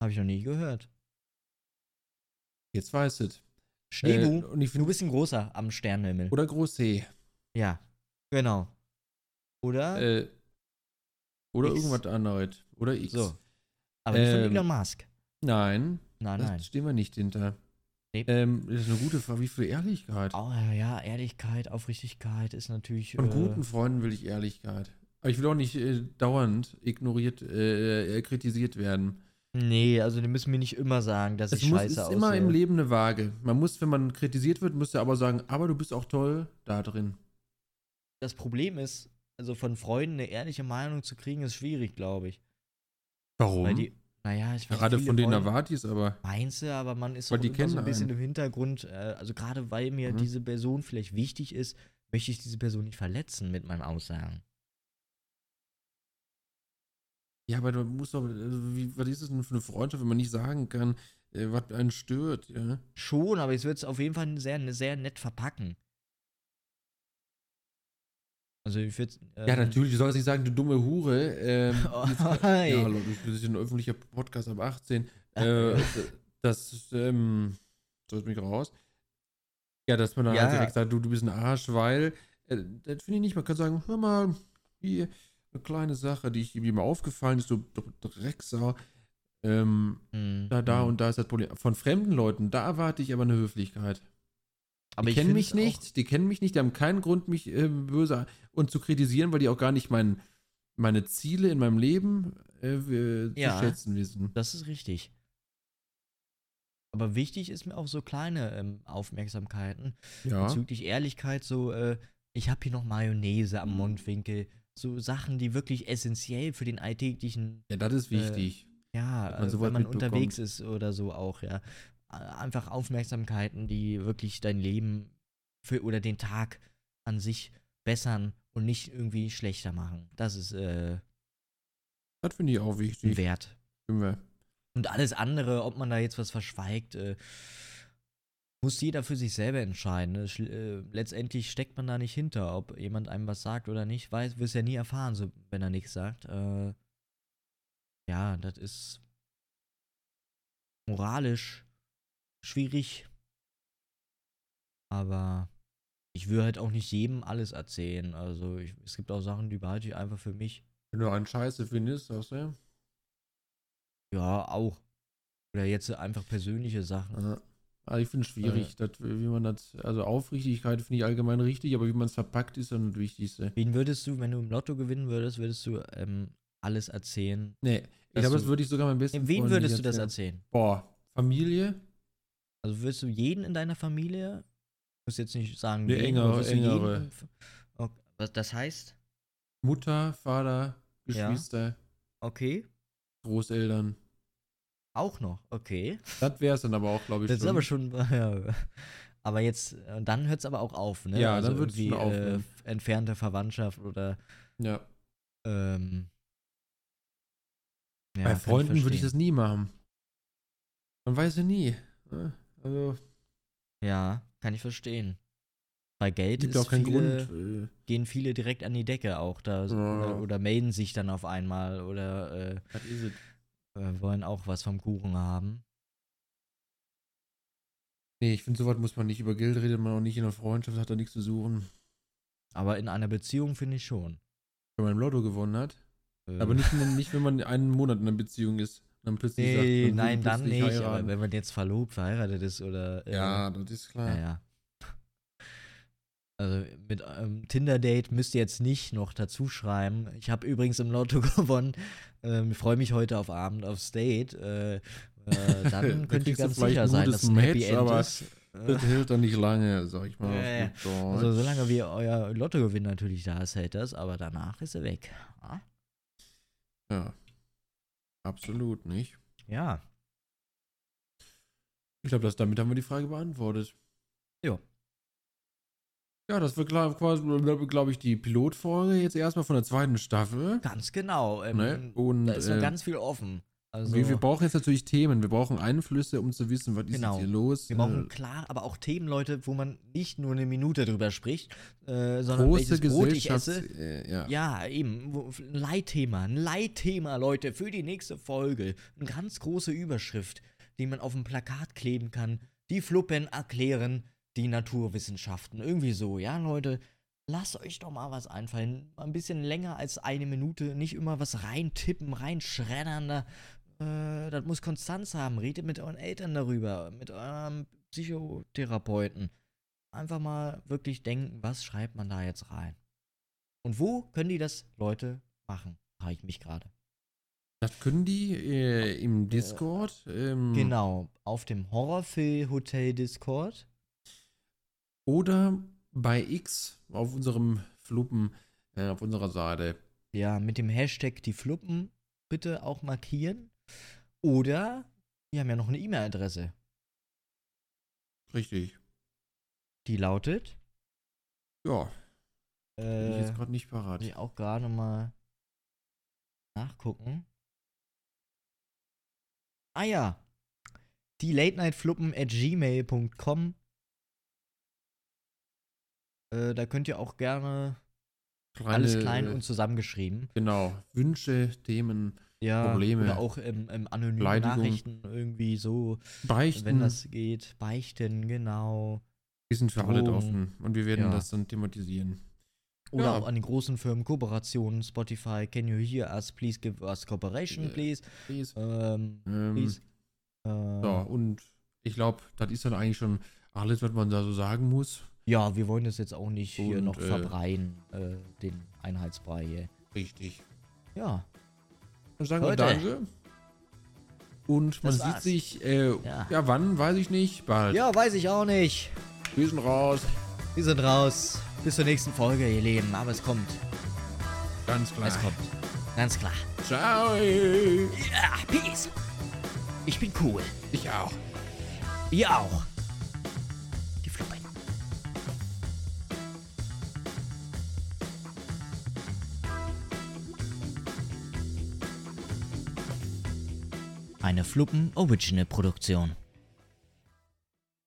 Habe ich noch nie gehört. jetzt weißt du es. Schneebu? Äh, und ich du find, bist ein großer am Sternenhimmel. oder Großsee. Ja, genau. Oder? Äh, oder X. irgendwas anderes. Oder X. so. Aber nicht von ähm, Elon Musk. Nein, Nein, da nein. stehen wir nicht hinter. Nee. Ähm, das ist eine gute Frage. Wie viel Ehrlichkeit? Oh, ja, Ehrlichkeit, Aufrichtigkeit ist natürlich. Von äh, guten Freunden will ich Ehrlichkeit. Aber ich will auch nicht äh, dauernd ignoriert, äh, kritisiert werden. Nee, also die müssen mir nicht immer sagen, dass Es ich muss, scheiße ist aussehe. immer im Leben eine Waage. Man muss, wenn man kritisiert wird, muss er aber sagen, aber du bist auch toll da drin. Das Problem ist, also von Freunden eine ehrliche Meinung zu kriegen, ist schwierig, glaube ich. Warum? Weil die, naja, ich weiß Gerade von ich es aber. Meinst du, aber man ist die immer so ein bisschen einen. im Hintergrund, äh, also gerade weil mir Mhm. diese Person vielleicht wichtig ist, möchte ich diese Person nicht verletzen mit meinen Aussagen. Ja, aber du musst doch, also wie, was ist das denn für eine Freundschaft, wenn man nicht sagen kann, äh, was einen stört, ja? Schon, aber ich würde es auf jeden Fall sehr, sehr nett verpacken. Also ich würde Ja, natürlich, du sollst nicht sagen, du dumme Hure. Ähm, jetzt, Oi. ja, hallo, das ist ein öffentlicher Podcast ab 18. Äh, das, ähm, so ist mich raus. Ja, dass man dann Ja. halt direkt sagt, du, du bist ein Arsch, weil, äh, das finde ich nicht, man kann sagen, hör mal, hier, eine kleine Sache, die ich, mir aufgefallen ist, so Drecksau, ähm, Hm, da, da hm. und da ist das Problem. Von fremden Leuten, da erwarte ich aber eine Höflichkeit. Aber die kennen mich auch- nicht, die kennen mich nicht, die haben keinen Grund, mich äh, böse und zu kritisieren, weil die auch gar nicht mein, meine Ziele in meinem Leben äh, äh, Ja. zu schätzen wissen. Das ist richtig. Aber wichtig ist mir auch so kleine ähm, Aufmerksamkeiten. Ja. Bezüglich Ehrlichkeit, so, äh, ich habe hier noch Mayonnaise am Mundwinkel. So Sachen, die wirklich essentiell für den alltäglichen, Ja, das ist wichtig. ja, Dass man äh, wenn man unterwegs ist oder so auch, ja. Einfach Aufmerksamkeiten, die wirklich dein Leben für oder den Tag an sich bessern und nicht irgendwie schlechter machen. Das ist äh, das finde ich auch wichtig. Wert. Und alles andere, ob man da jetzt was verschweigt, äh, muss jeder für sich selber entscheiden. ne? Äh, letztendlich steckt man da nicht hinter, ob jemand einem was sagt oder nicht. Weiß, wirst ja nie erfahren, so, wenn er nichts sagt. Äh, ja, das ist moralisch schwierig. Aber ich will halt auch nicht jedem alles erzählen. Also ich, es gibt auch Sachen, die behalte ich einfach für mich. Wenn du einen Scheiße findest, sagst du ja. Ja, auch. Oder jetzt einfach persönliche Sachen. Ja. Also ich finde es schwierig, dass, wie man das, also Aufrichtigkeit finde ich allgemein richtig, aber wie man es verpackt, ist dann das Wichtigste. Wen würdest du, wenn du im Lotto gewinnen würdest, würdest du ähm, alles erzählen? Nee, ich glaube, das würde ich sogar meinem besten Wen würdest du das erzählen? Boah, Familie? Also würdest du jeden in deiner Familie, muss jetzt nicht sagen, Nee, engere- jeden engere. im- Okay, was das heißt? Mutter, Vater, Ja. Geschwister, Okay, Großeltern. auch noch, okay. Das wäre es dann aber auch, glaube ich, Das ist schon. aber schon, ja. Aber jetzt, dann hört es aber auch auf, ne? Ja, also dann irgendwie, schon aufhören. Äh, entfernte Verwandtschaft oder, Ja. ähm, ja, Bei Freunden würde ich das nie machen. Man weiß ja nie. ne? Also, Ja, kann ich verstehen. Bei Geld ist auch keinen viele, Grund. Äh, gehen viele direkt an die Decke auch da so, Ja. oder, oder melden sich dann auf einmal oder äh, äh, wollen auch was vom Kuchen haben. Nee, ich finde, sowas muss man nicht. Über Geld redet man auch nicht in einer Freundschaft, hat da nichts zu suchen. Aber in einer Beziehung finde ich schon. Wenn man im Lotto gewonnen hat. Äh, Aber nicht, nicht, wenn man einen Monat in einer Beziehung ist. Dann plötzlich sagt, Nee, will nein, dann plötzlich nicht. Aber wenn man jetzt verlobt, verheiratet ist oder. Äh, Ja, das ist klar. Naja. Also mit ähm, Tinder-Date müsst ihr jetzt nicht noch dazu schreiben. Ich habe übrigens im Lotto gewonnen. Ähm, freue mich heute auf Abend aufs Date. Äh, äh, Da dann könnt ihr ganz sicher ein sein, dass ein Happy Match, End aber ist. Das hält dann nicht lange, sag ich mal. Ja, ja. also solange wie euer Lottogewinn natürlich da ist, hält das, aber danach ist er weg. Ah? Ja. Absolut nicht. Ja. Ich glaube, dass damit haben wir die Frage beantwortet. Ja. Ja, das wird quasi, glaube ich, die Pilotfolge jetzt erstmal von der zweiten Staffel. Ganz genau. Ähm, Ne? Und da ist noch äh, ganz viel offen. Also, wir, wir brauchen jetzt natürlich Themen. Wir brauchen Einflüsse, um zu wissen, was Genau. ist hier los. Wir brauchen Äh, klar, aber auch Themen, Leute, wo man nicht nur eine Minute drüber spricht, äh, sondern große welches Brot ich esse. Äh, ja. Ja, eben. Wo, ein Leitthema. Ein Leitthema, Leute, für die nächste Folge. Eine ganz große Überschrift, die man auf dem Plakat kleben kann. Die Fluppen erklären die Naturwissenschaften. Irgendwie so, ja, Leute. Lasst euch doch mal was einfallen. Ein bisschen länger als eine Minute. Nicht immer was reintippen, reinschreddern. Da. Äh, das muss Konstanz haben. Redet mit euren Eltern darüber. Mit eurem Psychotherapeuten. Einfach mal wirklich denken, was schreibt man da jetzt rein? Und wo können die das Leute machen? Frage ich mich gerade. Das können die äh, im Discord. Ähm, Genau, auf dem Horrorfilm Hotel Discord. Oder bei X auf unserem Fluppen äh, auf unserer Seite. Ja, mit dem Hashtag die Fluppen bitte auch markieren. Oder wir haben ja noch eine E-Mail-Adresse. Richtig. Die lautet. Ja, bin ich Äh, jetzt gerade nicht parat. muss ich auch gerade mal nachgucken. Ah ja. Die Late Night Fluppen at gmail.com. Äh, da könnt ihr auch gerne alles Kleine, klein äh, und zusammengeschrieben. Genau. Wünsche, Themen, Ja, Probleme, oder auch im, anonymen Beleidigung. Nachrichten irgendwie so, Beichten. wenn das geht. Beichten, genau. die sind für alle offen. Und wir werden Ja. das dann thematisieren. Oder Ja. auch an den großen Firmen, Kooperationen, Spotify, can you hear us, please give us cooperation, Äh, please. Please. Ähm, Ähm, please. Äh, So, und ich glaube, das ist dann eigentlich schon alles, was man da so sagen muss. Ja, wir wollen das jetzt auch nicht hier Und, noch äh, verbreien, äh, den Einheitsbrei hier. Richtig. Ja, Dann sagen wir. Danke. Und man Das sieht war's. sich, äh, Ja. ja. wann, weiß ich nicht, bald. ja, weiß ich auch nicht. Wir sind raus. Wir sind raus. Bis zur nächsten Folge, ihr Lieben. Aber es kommt. Ganz klar. Es kommt. Ganz klar. Ciao. Ja, Peace. Ich bin cool. Ich auch. Ihr auch. Eine Fluppen Original Produktion.